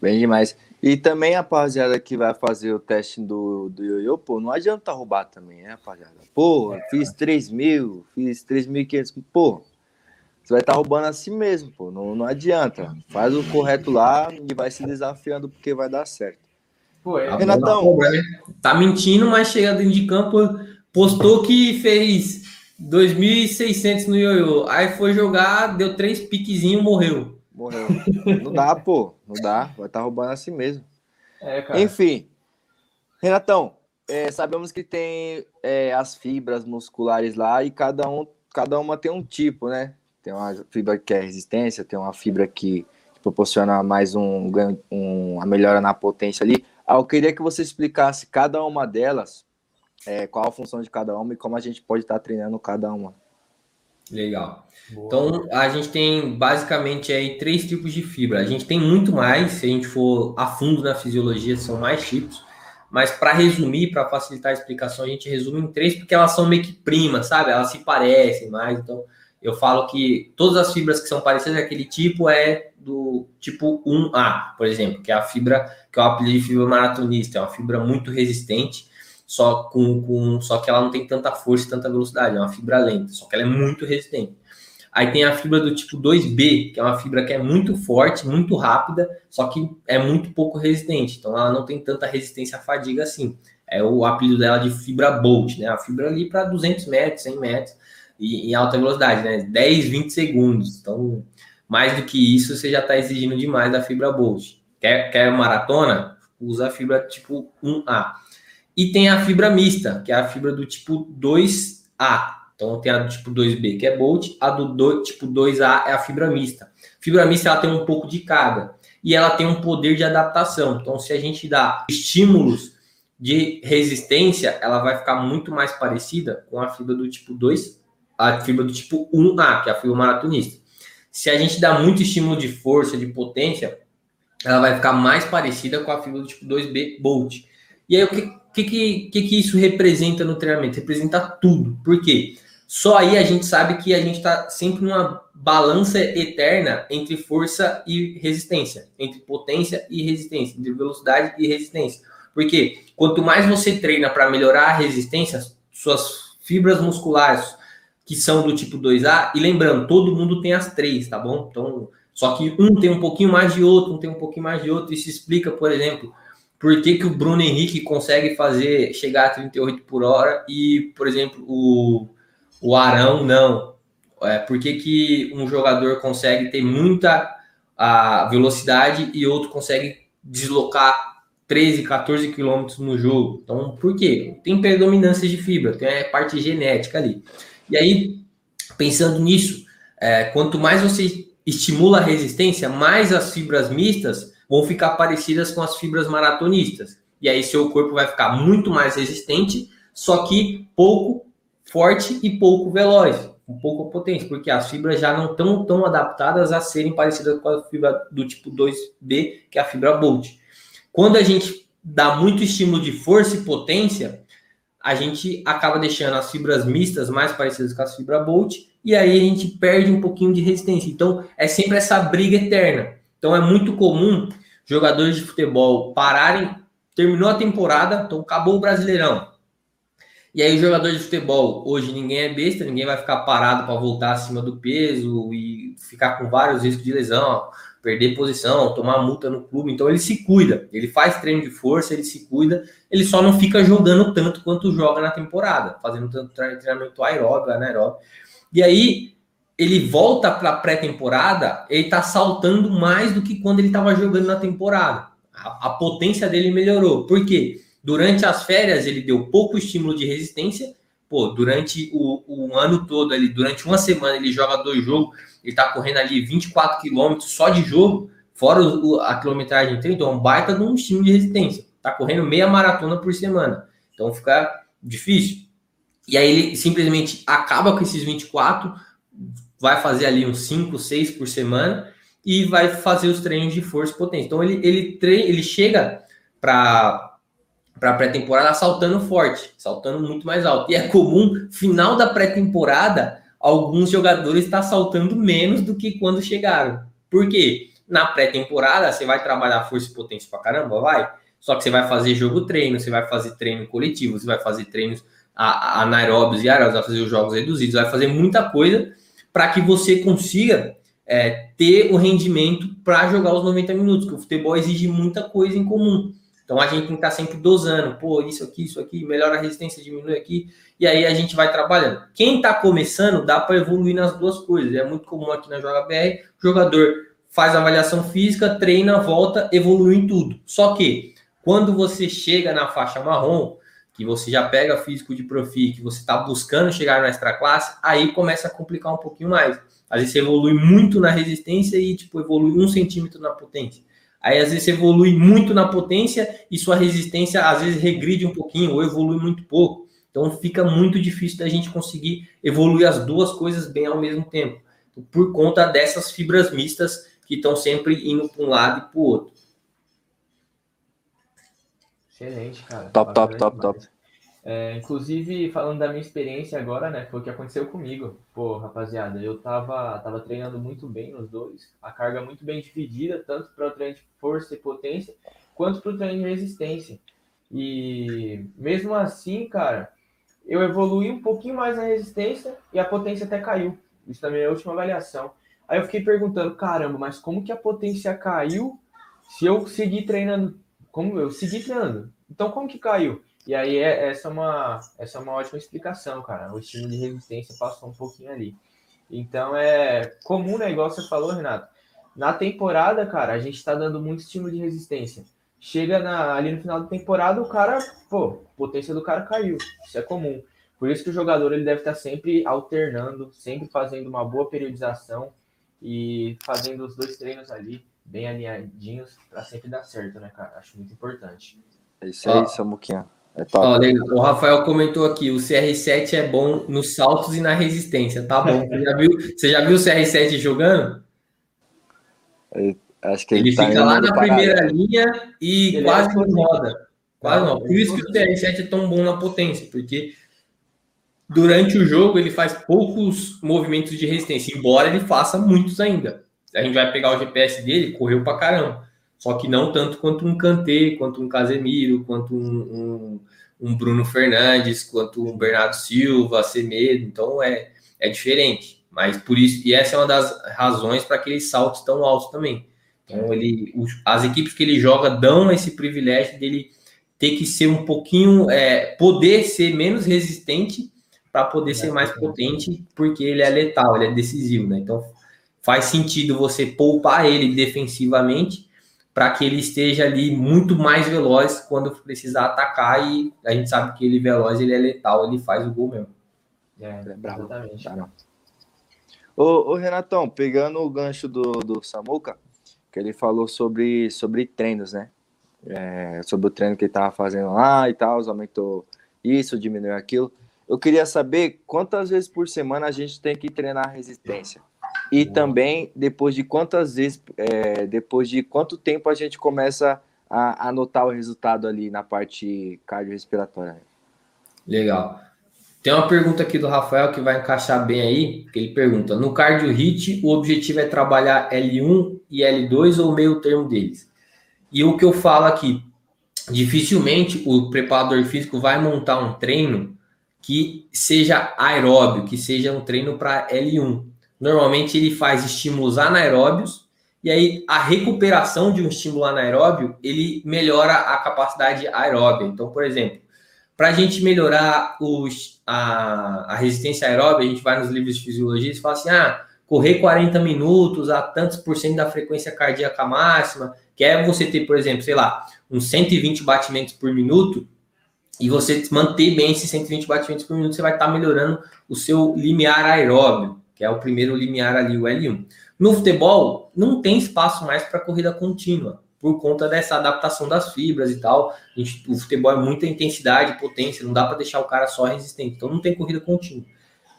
Bem demais. E também, rapaziada, que vai fazer o teste do, do ioiô, pô, não adianta roubar também, né, rapaziada? Pô, é. fiz 3 mil, fiz 3.500, pô, você vai estar tá roubando assim mesmo, pô, não, não adianta. Faz o correto lá e vai se desafiando porque vai dar certo. Pô, é, Renatão. Tá mentindo, mas chega dentro de campo, postou que fez 2.600 no ioiô, aí foi jogar, deu três piquezinhos, morreu. Morreu. Não dá, pô. Não dá. Vai estar tá roubando assim mesmo. É, Enfim. Renatão, é, sabemos que tem é, as fibras musculares lá e cada, um, cada uma tem um tipo, né? Tem uma fibra que é resistência, tem uma fibra que, proporciona mais um ganho, um, a melhora na potência ali. Ah, eu queria que você explicasse cada uma delas, é, qual a função de cada uma e como a gente pode estar tá treinando cada uma. Legal. Boa. Então, a gente tem basicamente aí três tipos de fibra. A gente tem muito mais, se a gente for a fundo na fisiologia, são mais tipos. Mas para resumir, para facilitar a explicação, a gente resume em três, porque elas são meio que primas, sabe? Elas se parecem mais. Então, eu falo que todas as fibras que são parecidas daquele tipo é do tipo 1A, por exemplo, que é a fibra que eu apelido de fibra maratonista, é uma fibra muito resistente só com, com só que ela não tem tanta força e tanta velocidade, é uma fibra lenta, só que ela é muito resistente. Aí tem a fibra do tipo 2B, que é uma fibra que é muito forte, muito rápida, só que é muito pouco resistente. Então ela não tem tanta resistência à fadiga assim. É o apelido dela de fibra Bolt, né? A fibra ali para 200 metros, 100 metros e em alta velocidade, né? 10, 20 segundos. Então, mais do que isso, você já está exigindo demais da fibra Bolt. Quer, quer maratona? Usa a fibra tipo 1A. E tem a fibra mista, que é a fibra do tipo 2A. Então tem a do tipo 2B, que é Bolt, a do, do tipo 2A é a fibra mista. Fibra mista ela tem um pouco de carga e ela tem um poder de adaptação. Então, se a gente dá estímulos de resistência, ela vai ficar muito mais parecida com a fibra do tipo 2, a fibra do tipo 1A, que é a fibra maratonista. Se a gente dá muito estímulo de força, de potência, ela vai ficar mais parecida com a fibra do tipo 2B Bolt. E aí, o que, que, que, que isso representa no treinamento? Representa tudo. Por quê? Só aí a gente sabe que a gente está sempre numa balança eterna entre força e resistência, entre potência e resistência, entre velocidade e resistência. Porque quanto mais você treina para melhorar a resistência, suas fibras musculares que são do tipo 2A, e lembrando, todo mundo tem as três, tá bom? Então, só que um tem um pouquinho mais de outro, um tem um pouquinho mais de outro. Isso explica, por exemplo, por que, que o Bruno Henrique consegue fazer chegar a 38 por hora e, por exemplo, o o Arão não. É, por que, que um jogador consegue ter muita a velocidade e outro consegue deslocar 13, 14 quilômetros no jogo? Então, por quê? Tem predominância de fibra, tem a parte genética ali. E aí, pensando nisso, é, quanto mais você estimula a resistência, mais as fibras mistas vão ficar parecidas com as fibras maratonistas. E aí seu corpo vai ficar muito mais resistente, só que pouco forte e pouco veloz, com pouca potência, porque as fibras já não estão tão adaptadas a serem parecidas com a fibra do tipo 2B, que é a fibra Bolt. Quando a gente dá muito estímulo de força e potência, a gente acaba deixando as fibras mistas mais parecidas com as fibras Bolt, e aí a gente perde um pouquinho de resistência. Então, é sempre essa briga eterna. Então, é muito comum jogadores de futebol pararem, terminou a temporada, então acabou o Brasileirão e aí, o jogador de futebol, hoje ninguém é besta, ninguém vai ficar parado para voltar acima do peso e ficar com vários riscos de lesão, perder posição, tomar multa no clube. Então, ele se cuida, ele faz treino de força, ele se cuida, ele só não fica jogando tanto quanto joga na temporada, fazendo tanto treinamento aeróbio, anaeróbio. E aí, ele volta para a pré-temporada, ele está saltando mais do que quando ele estava jogando na temporada. A, a potência dele melhorou. Por quê? Durante as férias, ele deu pouco estímulo de resistência. Pô, durante o, o ano todo, ali, durante uma semana, ele joga dois jogos, ele tá correndo ali 24 quilômetros só de jogo, fora o, a quilometragem treino, então é um baita de um estímulo de resistência. Tá correndo meia maratona por semana. Então fica difícil. E aí ele simplesmente acaba com esses 24, vai fazer ali uns 5, 6 por semana e vai fazer os treinos de força e potência. Então ele, ele, treina, ele chega para para pré-temporada saltando forte, saltando muito mais alto. E é comum, final da pré-temporada, alguns jogadores estar tá saltando menos do que quando chegaram. Por quê? Na pré-temporada, você vai trabalhar força e potência para caramba, vai. Só que você vai fazer jogo treino, você vai fazer treino coletivo, você vai fazer treinos anaeróbios e aeróbios, vai fazer os jogos reduzidos, vai fazer muita coisa para que você consiga é, ter o rendimento para jogar os 90 minutos, que o futebol exige muita coisa em comum. Então a gente tem que estar sempre dosando, pô, isso aqui, isso aqui, melhora a resistência, diminui aqui, e aí a gente vai trabalhando. Quem está começando, dá para evoluir nas duas coisas. É muito comum aqui na JBR, o jogador faz avaliação física, treina, volta, evolui em tudo. Só que quando você chega na faixa marrom, que você já pega físico de profi, que você está buscando chegar na extra classe, aí começa a complicar um pouquinho mais. Às vezes você evolui muito na resistência e tipo evolui um centímetro na potência. Aí às vezes você evolui muito na potência e sua resistência às vezes regride um pouquinho ou evolui muito pouco. Então fica muito difícil da gente conseguir evoluir as duas coisas bem ao mesmo tempo, por conta dessas fibras mistas que estão sempre indo para um lado e para o outro. Excelente, cara. Top, top, top, top. É, inclusive, falando da minha experiência agora, né? Foi o que aconteceu comigo. Pô, rapaziada, eu tava, tava treinando muito bem nos dois. A carga muito bem dividida, tanto para o treino de força e potência, quanto para o treino de resistência. E mesmo assim, cara, eu evolui um pouquinho mais na resistência e a potência até caiu. Isso também é a última avaliação. Aí eu fiquei perguntando, caramba, mas como que a potência caiu se eu seguir treinando? Como eu segui treinando? Então como que caiu? E aí é, essa, é uma, essa é uma ótima explicação, cara. O estímulo de resistência passou um pouquinho ali. Então é comum, né? Igual você falou, Renato. Na temporada, cara, a gente tá dando muito estímulo de resistência. Chega na, ali no final da temporada, o cara, pô, a potência do cara caiu. Isso é comum. Por isso que o jogador ele deve estar sempre alternando, sempre fazendo uma boa periodização e fazendo os dois treinos ali bem alinhadinhos para sempre dar certo, né, cara? Acho muito importante. É isso aí, Samuquinha. É o Rafael comentou aqui, o CR7 é bom nos saltos e na resistência, tá bom. Você já viu, você já viu o CR7 jogando? Eu acho que ele, ele tá fica lá na primeira linha e ele quase é não roda. Quase não. Por isso que o CR7 é tão bom na potência, porque durante o jogo ele faz poucos movimentos de resistência, embora ele faça muitos ainda. A gente vai pegar o GPS dele, correu pra caramba. Só que não tanto quanto um Kanté, quanto um Casemiro, quanto um, um, um Bruno Fernandes, quanto um Bernardo Silva, Semedo. Então é, é diferente. Mas por isso, e essa é uma das razões para aqueles saltos tão altos também. Então ele, as equipes que ele joga dão esse privilégio dele ter que ser um pouquinho, é, poder ser menos resistente para poder ser mais potente, porque ele é letal, ele é decisivo, né? Então faz sentido você poupar ele defensivamente para que ele esteja ali muito mais veloz quando precisar atacar e a gente sabe que ele é veloz, ele é letal, ele faz o gol mesmo. É, é bravo. Exatamente. Tá, ô, ô, Renatão, pegando o gancho do, do Samuca, que ele falou sobre, sobre treinos, né? É, sobre o treino que ele tava fazendo lá e tal, aumentou isso, diminuiu aquilo. Eu queria saber quantas vezes por semana a gente tem que treinar resistência. E também depois de quantas vezes, é, depois de quanto tempo a gente começa a, a notar o resultado ali na parte cardiorrespiratória. Legal. Tem uma pergunta aqui do Rafael que vai encaixar bem aí, que ele pergunta: no cardio hit, o objetivo é trabalhar L1 e L2 ou meio termo deles? E o que eu falo aqui, dificilmente o preparador físico vai montar um treino que seja aeróbio, que seja um treino para L1. Normalmente ele faz estímulos anaeróbios e aí a recuperação de um estímulo anaeróbio ele melhora a capacidade aeróbia. Então, por exemplo, para a gente melhorar os, a, a, resistência aeróbia, a gente vai nos livros de fisiologia e fala assim: ah, correr 40 minutos a tantos por cento da frequência cardíaca máxima, que é você ter, por exemplo, sei lá, uns 120 batimentos por minuto, e você manter bem esses 120 batimentos por minuto, você vai estar tá melhorando o seu limiar aeróbio que é o primeiro limiar ali, o L1. No futebol, não tem espaço mais para corrida contínua, por conta dessa adaptação das fibras e tal. O futebol é muita intensidade, potência, não dá para deixar o cara só resistente, então não tem corrida contínua.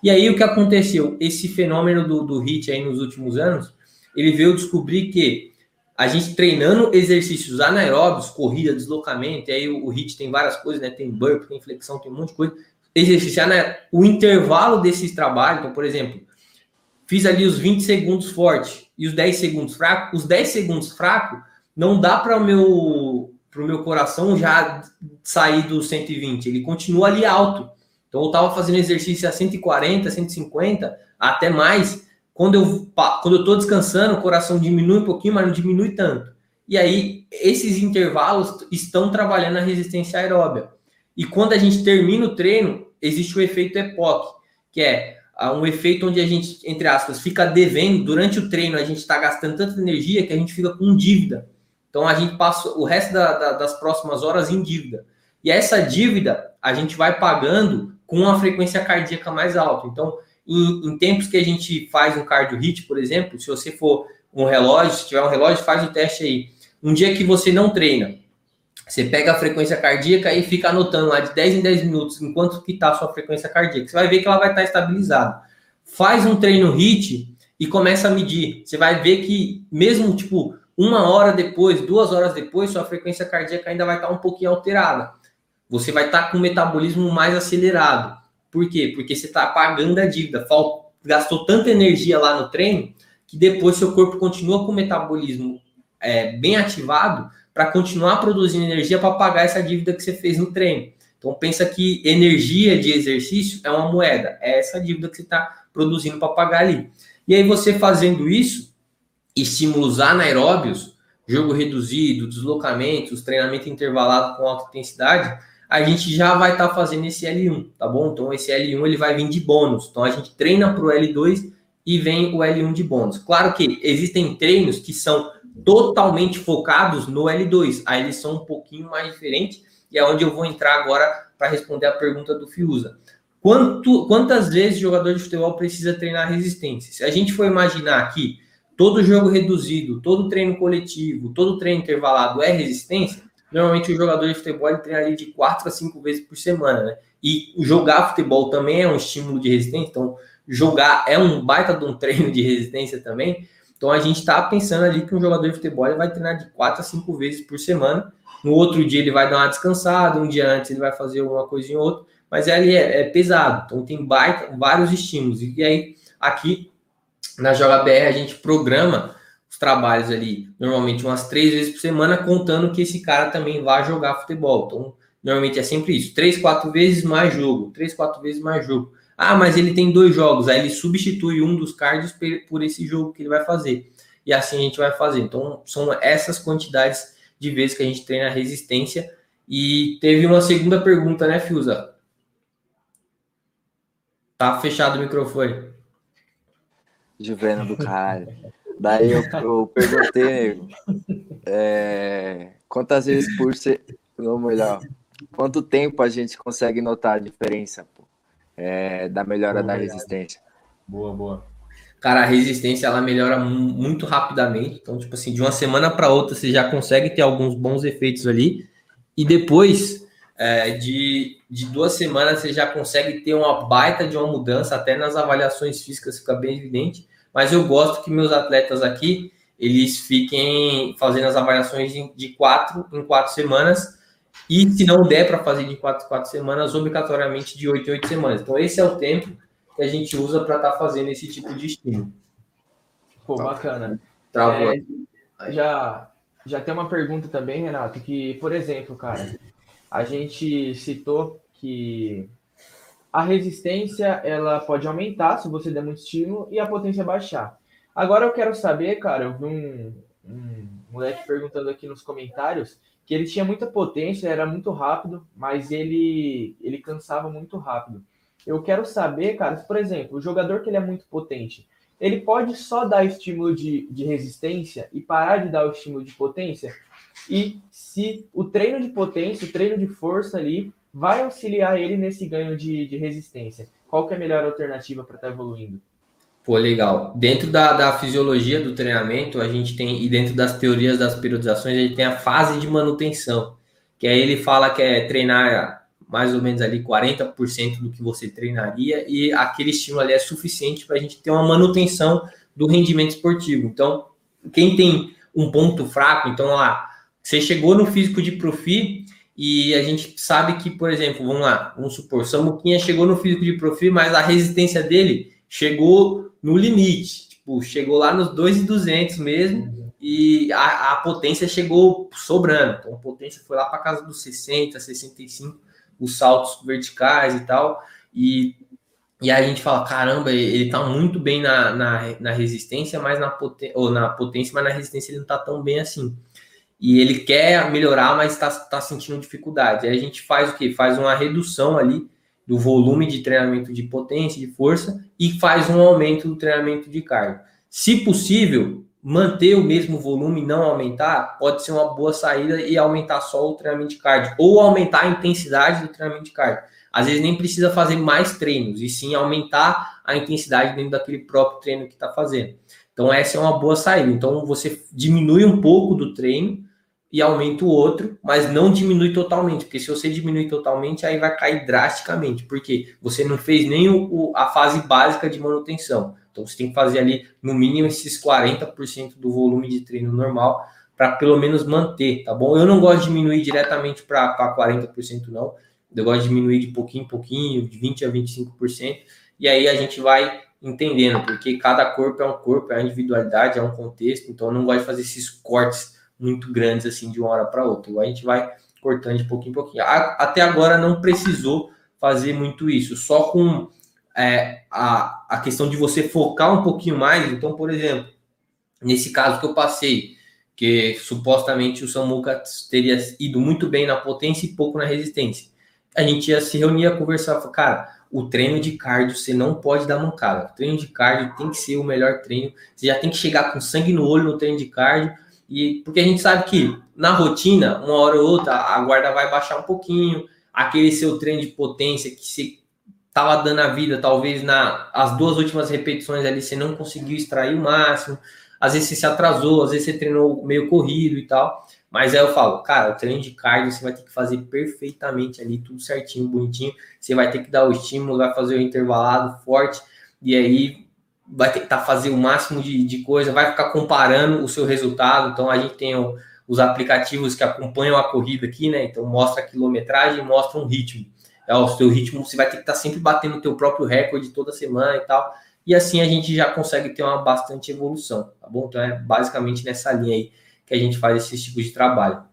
E aí o que aconteceu? Esse fenômeno do, do HIT aí nos últimos anos, ele veio descobrir que a gente treinando exercícios anaeróbios, corrida, deslocamento, e aí o, o HIT tem várias coisas, né? Tem burp, tem flexão, tem um monte de coisa. Exercício anaeróbio, o intervalo desses trabalhos, então, por exemplo, Fiz ali os 20 segundos forte e os 10 segundos fraco. Os 10 segundos fraco não dá para o meu, pro meu coração já sair do 120. Ele continua ali alto. Então eu estava fazendo exercício a 140, 150, até mais. Quando eu quando eu estou descansando, o coração diminui um pouquinho, mas não diminui tanto. E aí esses intervalos estão trabalhando a resistência aeróbia. E quando a gente termina o treino, existe o efeito EPOC, que é um efeito onde a gente, entre aspas, fica devendo durante o treino, a gente está gastando tanta energia que a gente fica com dívida. Então a gente passa o resto da, da, das próximas horas em dívida. E essa dívida a gente vai pagando com uma frequência cardíaca mais alta. Então, em, em tempos que a gente faz um cardio hit, por exemplo, se você for um relógio, se tiver um relógio, faz o teste aí. Um dia que você não treina, você pega a frequência cardíaca e fica anotando lá de 10 em 10 minutos enquanto que está a sua frequência cardíaca. Você vai ver que ela vai estar tá estabilizada. Faz um treino HIT e começa a medir. Você vai ver que mesmo tipo uma hora depois, duas horas depois, sua frequência cardíaca ainda vai estar tá um pouquinho alterada. Você vai estar tá com o metabolismo mais acelerado. Por quê? Porque você está pagando a dívida. gastou tanta energia lá no treino que depois seu corpo continua com o metabolismo é, bem ativado para continuar produzindo energia para pagar essa dívida que você fez no treino. Então pensa que energia de exercício é uma moeda, é essa dívida que você está produzindo para pagar ali. E aí você fazendo isso, estímulos anaeróbios, jogo reduzido, deslocamentos, treinamento intervalado com alta intensidade, a gente já vai estar tá fazendo esse L1, tá bom? Então esse L1 ele vai vir de bônus. Então a gente treina para o L2 e vem o L1 de bônus. Claro que existem treinos que são totalmente focados no L2. Aí eles são um pouquinho mais diferentes e é onde eu vou entrar agora para responder a pergunta do Fiuza. Quanto, quantas vezes o jogador de futebol precisa treinar resistência? Se a gente for imaginar aqui, todo jogo reduzido, todo treino coletivo, todo treino intervalado é resistência, normalmente o jogador de futebol ele treina ali de 4 a 5 vezes por semana, né? E jogar futebol também é um estímulo de resistência, então jogar é um baita de um treino de resistência também. Então a gente está pensando ali que um jogador de futebol vai treinar de 4 a 5 vezes por semana. No outro dia ele vai dar uma descansada, um dia antes ele vai fazer alguma coisa em outro, mas ele é, é pesado, então tem baita, vários estímulos. E aí, aqui na JBR, a gente programa os trabalhos ali, normalmente umas três vezes por semana, contando que esse cara também vai jogar futebol. Então, normalmente é sempre isso: três, quatro vezes mais jogo, três, quatro vezes mais jogo. Ah, mas ele tem dois jogos, aí ele substitui um dos cards por esse jogo que ele vai fazer. E assim a gente vai fazer. Então, são essas quantidades de vezes que a gente treina a resistência. E teve uma segunda pergunta, né, Fiuza? Tá fechado o microfone. Juvenal do caralho. Daí eu, eu perguntei, é, quantas vezes por ser. Ou melhor, quanto tempo a gente consegue notar a diferença é, da melhora boa, da resistência? Boa, boa. Cara, a resistência ela melhora muito rapidamente. Então, tipo assim, de uma semana para outra você já consegue ter alguns bons efeitos ali. E depois é, de, de duas semanas você já consegue ter uma baita de uma mudança, até nas avaliações físicas fica bem evidente. Mas eu gosto que meus atletas aqui eles fiquem fazendo as avaliações de quatro em quatro semanas. E se não der para fazer de quatro em quatro semanas, obrigatoriamente de oito em oito semanas. Então, esse é o tempo que a gente usa para estar tá fazendo esse tipo de estímulo. Pô, bacana. Travou. É, já, já tem uma pergunta também, Renato, que, por exemplo, cara, a gente citou que a resistência ela pode aumentar se você der muito estímulo e a potência baixar. Agora eu quero saber, cara, eu vi um, um moleque perguntando aqui nos comentários que ele tinha muita potência, era muito rápido, mas ele ele cansava muito rápido. Eu quero saber, cara, se, por exemplo, o jogador que ele é muito potente, ele pode só dar estímulo de, de resistência e parar de dar o estímulo de potência? e se o treino de potência, o treino de força ali, vai auxiliar ele nesse ganho de, de resistência. Qual que é a melhor alternativa para estar tá evoluindo? Pô, legal. Dentro da, da fisiologia do treinamento, a gente tem, e dentro das teorias das periodizações, a gente tem a fase de manutenção, que aí ele fala que é treinar mais ou menos ali 40% do que você treinaria, e aquele estímulo ali é suficiente para a gente ter uma manutenção do rendimento esportivo. Então, quem tem um ponto fraco, então lá, você chegou no físico de profi e a gente sabe que, por exemplo, vamos lá, vamos supor, Samuquinha chegou no físico de profi, mas a resistência dele chegou no limite, tipo, chegou lá nos 2,200 mesmo e a, a, potência chegou sobrando. Então, a potência foi lá para casa dos 60, 65, os saltos verticais e tal. E, e a gente fala: caramba, ele está muito bem na, na, na resistência, mas na, ou na potência, mas na resistência ele não está tão bem assim e ele quer melhorar, mas está tá sentindo dificuldade. Aí a gente faz o que? Faz uma redução ali do volume de treinamento de potência, de força, e faz um aumento do treinamento de carga. Se possível, manter o mesmo volume e não aumentar, pode ser uma boa saída e aumentar só o treinamento de cardio, ou aumentar a intensidade do treinamento de cardio. Às vezes nem precisa fazer mais treinos, e sim aumentar a intensidade dentro daquele próprio treino que está fazendo. Então, essa é uma boa saída. Então, você diminui um pouco do treino, e aumenta o outro, mas não diminui totalmente, porque se você diminuir totalmente, aí vai cair drasticamente, porque você não fez nem o, a fase básica de manutenção. Então você tem que fazer ali no mínimo esses 40% do volume de treino normal para pelo menos manter, tá bom? Eu não gosto de diminuir diretamente para 40%, não. Eu gosto de diminuir de pouquinho em pouquinho, de 20% a 25%, e aí a gente vai entendendo, porque cada corpo é um corpo, é a individualidade, é um contexto, então eu não gosto de fazer esses cortes muito grandes assim de uma hora para outra. Igual a gente vai importante, pouquinho em pouquinho. Até agora não precisou fazer muito isso, só com é, a, a questão de você focar um pouquinho mais. Então, por exemplo, nesse caso que eu passei, que supostamente o Samuca teria ido muito bem na potência e pouco na resistência. A gente ia se reunir, a conversar, cara, o treino de cardio você não pode dar mancada. O treino de cardio tem que ser o melhor treino. Você já tem que chegar com sangue no olho no treino de cardio. E porque a gente sabe que na rotina, uma hora ou outra, a guarda vai baixar um pouquinho. Aquele seu treino de potência que você estava dando a vida, talvez na as duas últimas repetições ali você não conseguiu extrair o máximo. Às vezes você se atrasou, às vezes você treinou meio corrido e tal. Mas aí eu falo, cara, o treino de cardio você vai ter que fazer perfeitamente ali, tudo certinho, bonitinho. Você vai ter que dar o estímulo, vai fazer o intervalado forte, e aí vai tentar fazer o máximo de, de coisa, vai ficar comparando o seu resultado. Então a gente tem o, os aplicativos que acompanham a corrida aqui, né? Então mostra a quilometragem, mostra um ritmo. É o seu ritmo, você vai ter que estar tá sempre batendo o teu próprio recorde toda semana e tal. E assim a gente já consegue ter uma bastante evolução, tá bom? Então é basicamente nessa linha aí que a gente faz esse tipo de trabalho.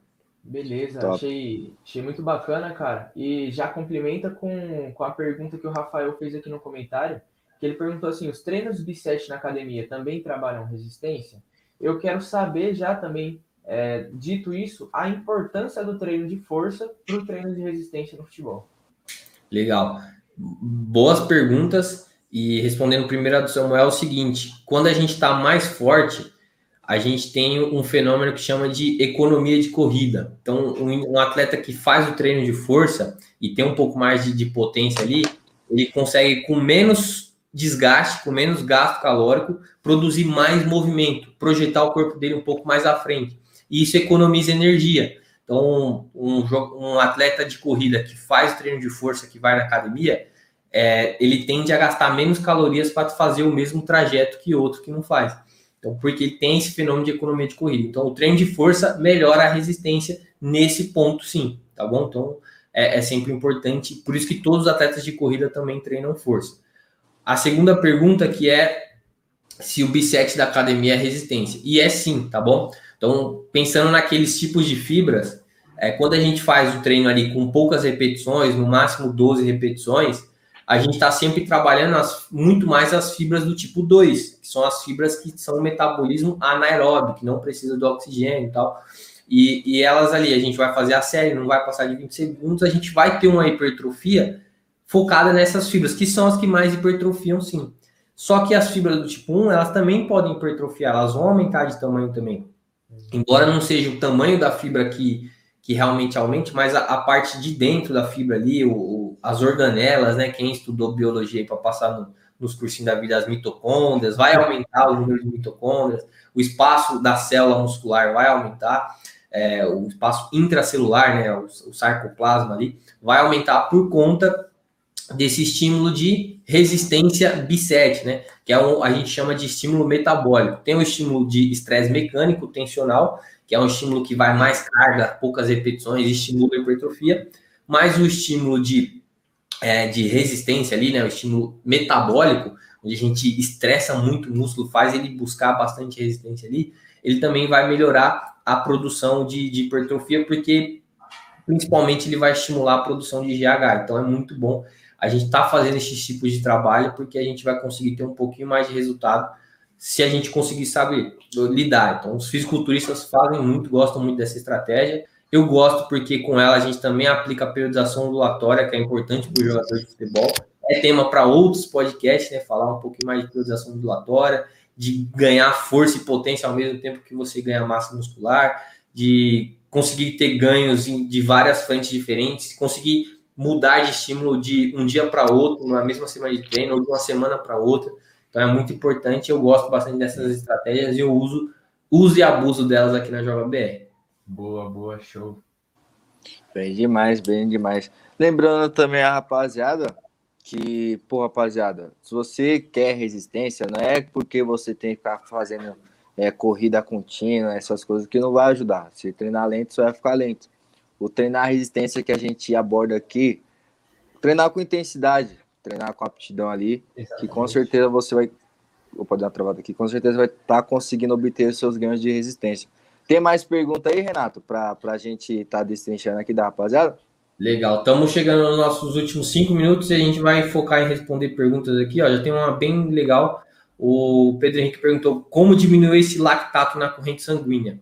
Beleza, achei, achei muito bacana, cara. E já complementa com, com a pergunta que o Rafael fez aqui no comentário, que ele perguntou assim: os treinos B7 na academia também trabalham resistência? Eu quero saber já também, é, dito isso, a importância do treino de força para o treino de resistência no futebol. Legal. Boas perguntas. E respondendo primeiro a do Samuel, é o seguinte: quando a gente está mais forte, a gente tem um fenômeno que chama de economia de corrida. Então, um, um atleta que faz o treino de força e tem um pouco mais de, de potência ali, ele consegue com menos desgaste, com menos gasto calórico, produzir mais movimento, projetar o corpo dele um pouco mais à frente. E isso economiza energia. Então, um, um atleta de corrida que faz treino de força, que vai na academia, é, ele tende a gastar menos calorias para fazer o mesmo trajeto que outro que não faz. Então, porque ele tem esse fenômeno de economia de corrida. Então, o treino de força melhora a resistência nesse ponto, sim, tá bom? Então, é, é, sempre importante. Por isso que todos os atletas de corrida também treinam força. A segunda pergunta que é se o bisete da academia é resistência. E é sim, tá bom? Então, pensando naqueles tipos de fibras, é, quando a gente faz o treino ali com poucas repetições, no máximo 12 repetições, a gente está sempre trabalhando as, muito mais as fibras do tipo 2, que são as fibras que são metabolismo anaeróbio, que não precisa do oxigênio e tal. E, e elas ali, a gente vai fazer a série, não vai passar de 20 segundos, a gente vai ter uma hipertrofia focada nessas fibras, que são as que mais hipertrofiam sim. Só que as fibras do tipo 1, elas também podem hipertrofiar, elas vão aumentar de tamanho também. Embora não seja o tamanho da fibra que, que realmente aumente, mas a, a parte de dentro da fibra ali, o, as organelas, né? Quem estudou biologia para passar no, nos cursinhos da vida, as mitocôndrias, vai aumentar o número de mitocôndrias, o espaço da célula muscular vai aumentar, é, o espaço intracelular, né? O, o sarcoplasma ali, vai aumentar por conta desse estímulo de resistência B7, né? Que é um, a gente chama de estímulo metabólico. Tem o estímulo de estresse mecânico tensional, que é um estímulo que vai mais carga, poucas repetições, estimula a hipertrofia, mas o estímulo de é, de resistência ali, né, o estímulo metabólico, onde a gente estressa muito o músculo, faz ele buscar bastante resistência ali, ele também vai melhorar a produção de, de hipertrofia, porque principalmente ele vai estimular a produção de GH. Então é muito bom a gente estar tá fazendo esses tipos de trabalho, porque a gente vai conseguir ter um pouquinho mais de resultado se a gente conseguir saber lidar. Então, os fisiculturistas fazem muito, gostam muito dessa estratégia. Eu gosto porque com ela a gente também aplica a periodização ondulatória, que é importante para o jogador de futebol. É tema para outros podcasts, né? Falar um pouquinho mais de periodização ondulatória, de ganhar força e potência ao mesmo tempo que você ganha massa muscular, de conseguir ter ganhos de várias frentes diferentes, conseguir mudar de estímulo de um dia para outro, na mesma semana de treino, ou de uma semana para outra. Então é muito importante, eu gosto bastante dessas estratégias e eu uso, uso e abuso delas aqui na Joga BR. Boa, boa, show. Bem demais, bem demais. Lembrando também a rapaziada que, pô, rapaziada, se você quer resistência, não é porque você tem que ficar fazendo é, corrida contínua, essas coisas que não vai ajudar. Se treinar lento, você vai ficar lento. O treinar resistência que a gente aborda aqui, treinar com intensidade, treinar com aptidão ali, Exatamente. que com certeza você vai. Vou poder dar uma travada aqui, com certeza vai estar tá conseguindo obter seus ganhos de resistência. Tem mais pergunta aí, Renato, para a gente estar tá destrinchando aqui da rapaziada? Legal, estamos chegando nos nossos últimos cinco minutos e a gente vai focar em responder perguntas aqui. Ó, já tem uma bem legal. O Pedro Henrique perguntou como diminuir esse lactato na corrente sanguínea.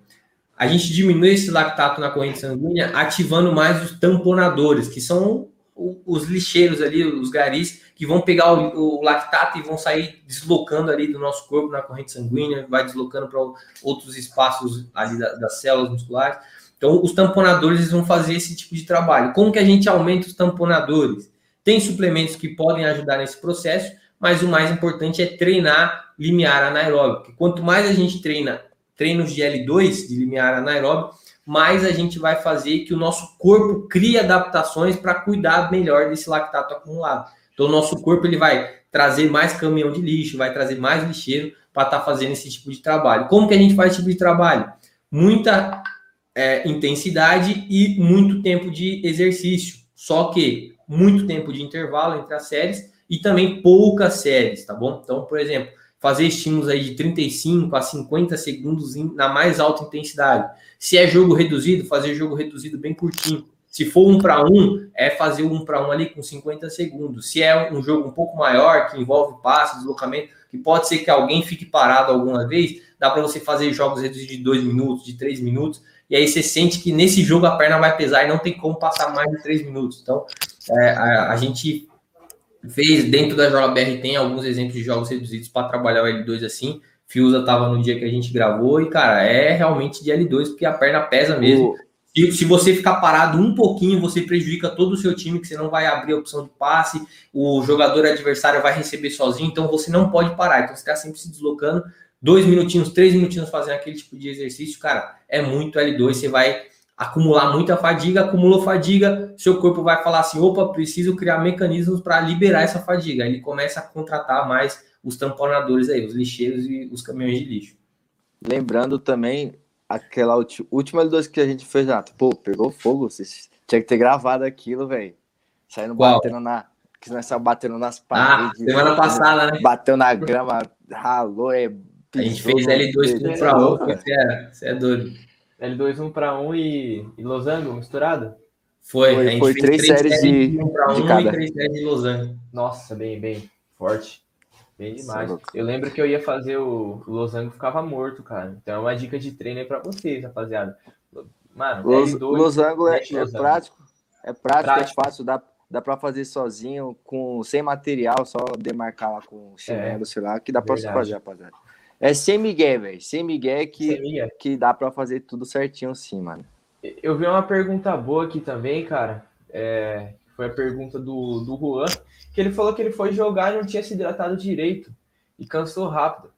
A gente diminui esse lactato na corrente sanguínea ativando mais os tamponadores, que são os lixeiros ali, os garis, que vão pegar o, o, lactato e vão sair deslocando ali do nosso corpo na corrente sanguínea, vai deslocando para outros espaços ali da, das células musculares. Então, os tamponadores vão fazer esse tipo de trabalho. Como que a gente aumenta os tamponadores? Tem suplementos que podem ajudar nesse processo, mas o mais importante é treinar limiar anaeróbico. Quanto mais a gente treina treinos de L2, de limiar anaeróbico, mais a gente vai fazer que o nosso corpo crie adaptações para cuidar melhor desse lactato acumulado. Então, o nosso corpo ele vai trazer mais caminhão de lixo, vai trazer mais lixeiro para estar tá fazendo esse tipo de trabalho. Como que a gente faz esse tipo de trabalho? Muita é, intensidade e muito tempo de exercício. Só que muito tempo de intervalo entre as séries e também poucas séries, tá bom? Então, por exemplo, fazer estímulos aí de 35 a 50 segundos na mais alta intensidade. Se é jogo reduzido, fazer jogo reduzido bem curtinho. Se for um para um, é fazer um para um ali com 50 segundos. Se é um jogo um pouco maior, que envolve passe, deslocamento, que pode ser que alguém fique parado alguma vez, dá para você fazer jogos reduzidos de 2 minutos, de 3 minutos, e aí você sente que nesse jogo a perna vai pesar e não tem como passar mais de 3 minutos. Então, é, a, a gente fez dentro da JBR tem alguns exemplos de jogos reduzidos para trabalhar o L2 assim. Fiusa estava no dia que a gente gravou e, cara, é realmente de L2 porque a perna pesa mesmo. E se você ficar parado um pouquinho, você prejudica todo o seu time, que você não vai abrir a opção de passe, o jogador adversário vai receber sozinho, então você não pode parar. Então você está sempre se deslocando, dois minutinhos, três minutinhos fazendo aquele tipo de exercício, cara, é muito L2, você vai acumular muita fadiga, acumulou fadiga, seu corpo vai falar assim, opa, preciso criar mecanismos para liberar essa fadiga. Aí ele começa a contratar mais os tamponadores aí, os lixeiros e os caminhões de lixo. Lembrando também aquela última L2 que a gente fez, ah, pô, pegou fogo, vocês tinha que ter gravado aquilo, velho. Saindo Qual? batendo na. Que nós saiu batendo nas ah, paredes. Ah, semana passada, né? Bateu na grama, ralou, é. A gente fez L2 um para outro, você é, você é doido. L2 1 para 1 e, e losango misturado? Foi, foi, a gente foi três, três séries, séries de, 1 para 1 cada. e três séries de losango. Nossa, bem, bem forte. Bem demais. Eu lembro que eu ia fazer o, o losango ficava morto, cara. Então é uma dica de treino aí para vocês, rapaziada. Mano, Los, L2, losango é, é prático, é prático, é prático, é fácil, dá, dá para fazer sozinho, com sem material, só demarcar lá com chinelo, é, sei lá, que dá para fazer, rapaziada. É sem Miguel, velho. Sem Miguel que, que dá para fazer tudo certinho sim, mano. Eu vi uma pergunta boa aqui também, cara. É, foi a pergunta do, do Juan, que ele falou que ele foi jogar e não tinha se hidratado direito e cansou rápido.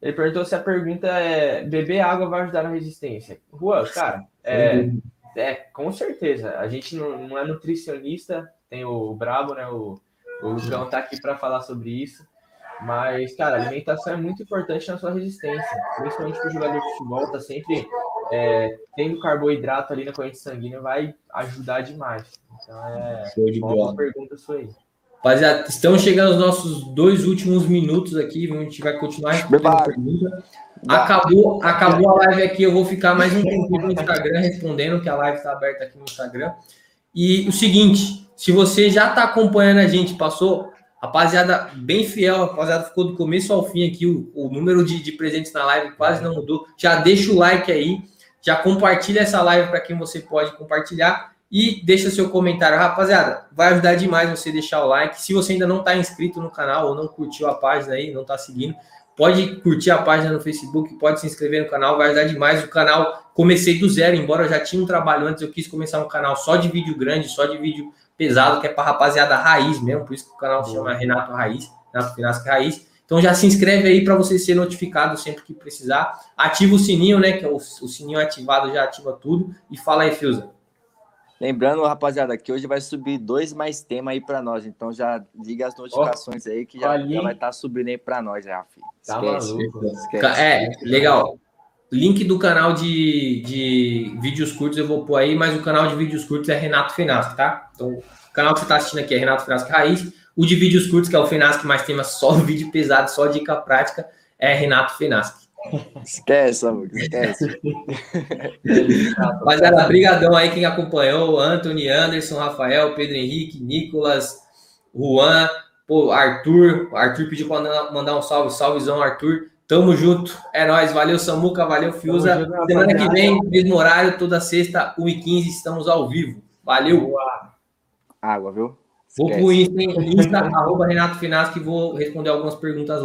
Ele perguntou se a pergunta é: beber água vai ajudar na resistência? Juan, cara, é, é com certeza. A gente não, não é nutricionista, tem o Brabo, né? O, o Lucão tá aqui para falar sobre isso. Mas, cara, a alimentação é muito importante na sua resistência, principalmente para o jogador de futebol, tá sempre é, tendo carboidrato ali na corrente sanguínea, vai ajudar demais. Então, é Show de bola. pergunta sua aí. Rapaziada, estamos chegando aos nossos dois últimos minutos aqui, a gente vai continuar respondendo pergunta. Acabou, acabou a live aqui, eu vou ficar mais um tempo no Instagram respondendo, que a live está aberta aqui no Instagram. E o seguinte, se você já está acompanhando a gente, passou Rapaziada, bem fiel, rapaziada, ficou do começo ao fim aqui. O, o número de, de, presentes na live quase não mudou. Já deixa o like aí, já compartilha essa live para quem você pode compartilhar e deixa seu comentário. Rapaziada, vai ajudar demais você deixar o like. Se você ainda não está inscrito no canal ou não curtiu a página aí, não está seguindo, pode curtir a página no Facebook, pode se inscrever no canal, vai ajudar demais. O canal comecei do zero, embora eu já tinha um trabalho antes, eu quis começar um canal só de vídeo grande, só de vídeo pesado, que é para rapaziada raiz mesmo, por isso que o canal se chama Renato Raiz, Renato Finasca Raiz. Então já se inscreve aí para você ser notificado sempre que precisar. Ativa o sininho, né? Que é o, o sininho ativado já ativa tudo. E fala aí, Filza. Lembrando, rapaziada, que hoje vai subir dois mais temas aí para nós. Então já liga as notificações oh, aí que já, já vai estar tá subindo aí para nós já, filho. Tá maluco. Esquece. É, legal. Link do canal de, de vídeos curtos eu vou pôr aí, mas o canal de vídeos curtos é Renato Finasco, tá? Então, o canal que você está assistindo aqui é Renato Finasco Raiz. O de vídeos curtos, que é o Finasco mais tema só vídeo pesado, só dica prática, é Renato Finasco. Esquece, Samuca, esquece. Rapaziada, brigadão aí quem acompanhou, Anthony, Anderson, Rafael, Pedro Henrique, Nicolas, Juan, pô, Arthur, Arthur pediu para mandar um salve, salvezão, Arthur. Tamo junto, é nóis, valeu Samuca, valeu Fiuza. Junto, Semana que vem, mesmo horário, toda sexta, 1h15, estamos ao vivo. Valeu. Água, viu? Vou pro Insta, Insta arroba Renato Finaz, que vou responder algumas perguntas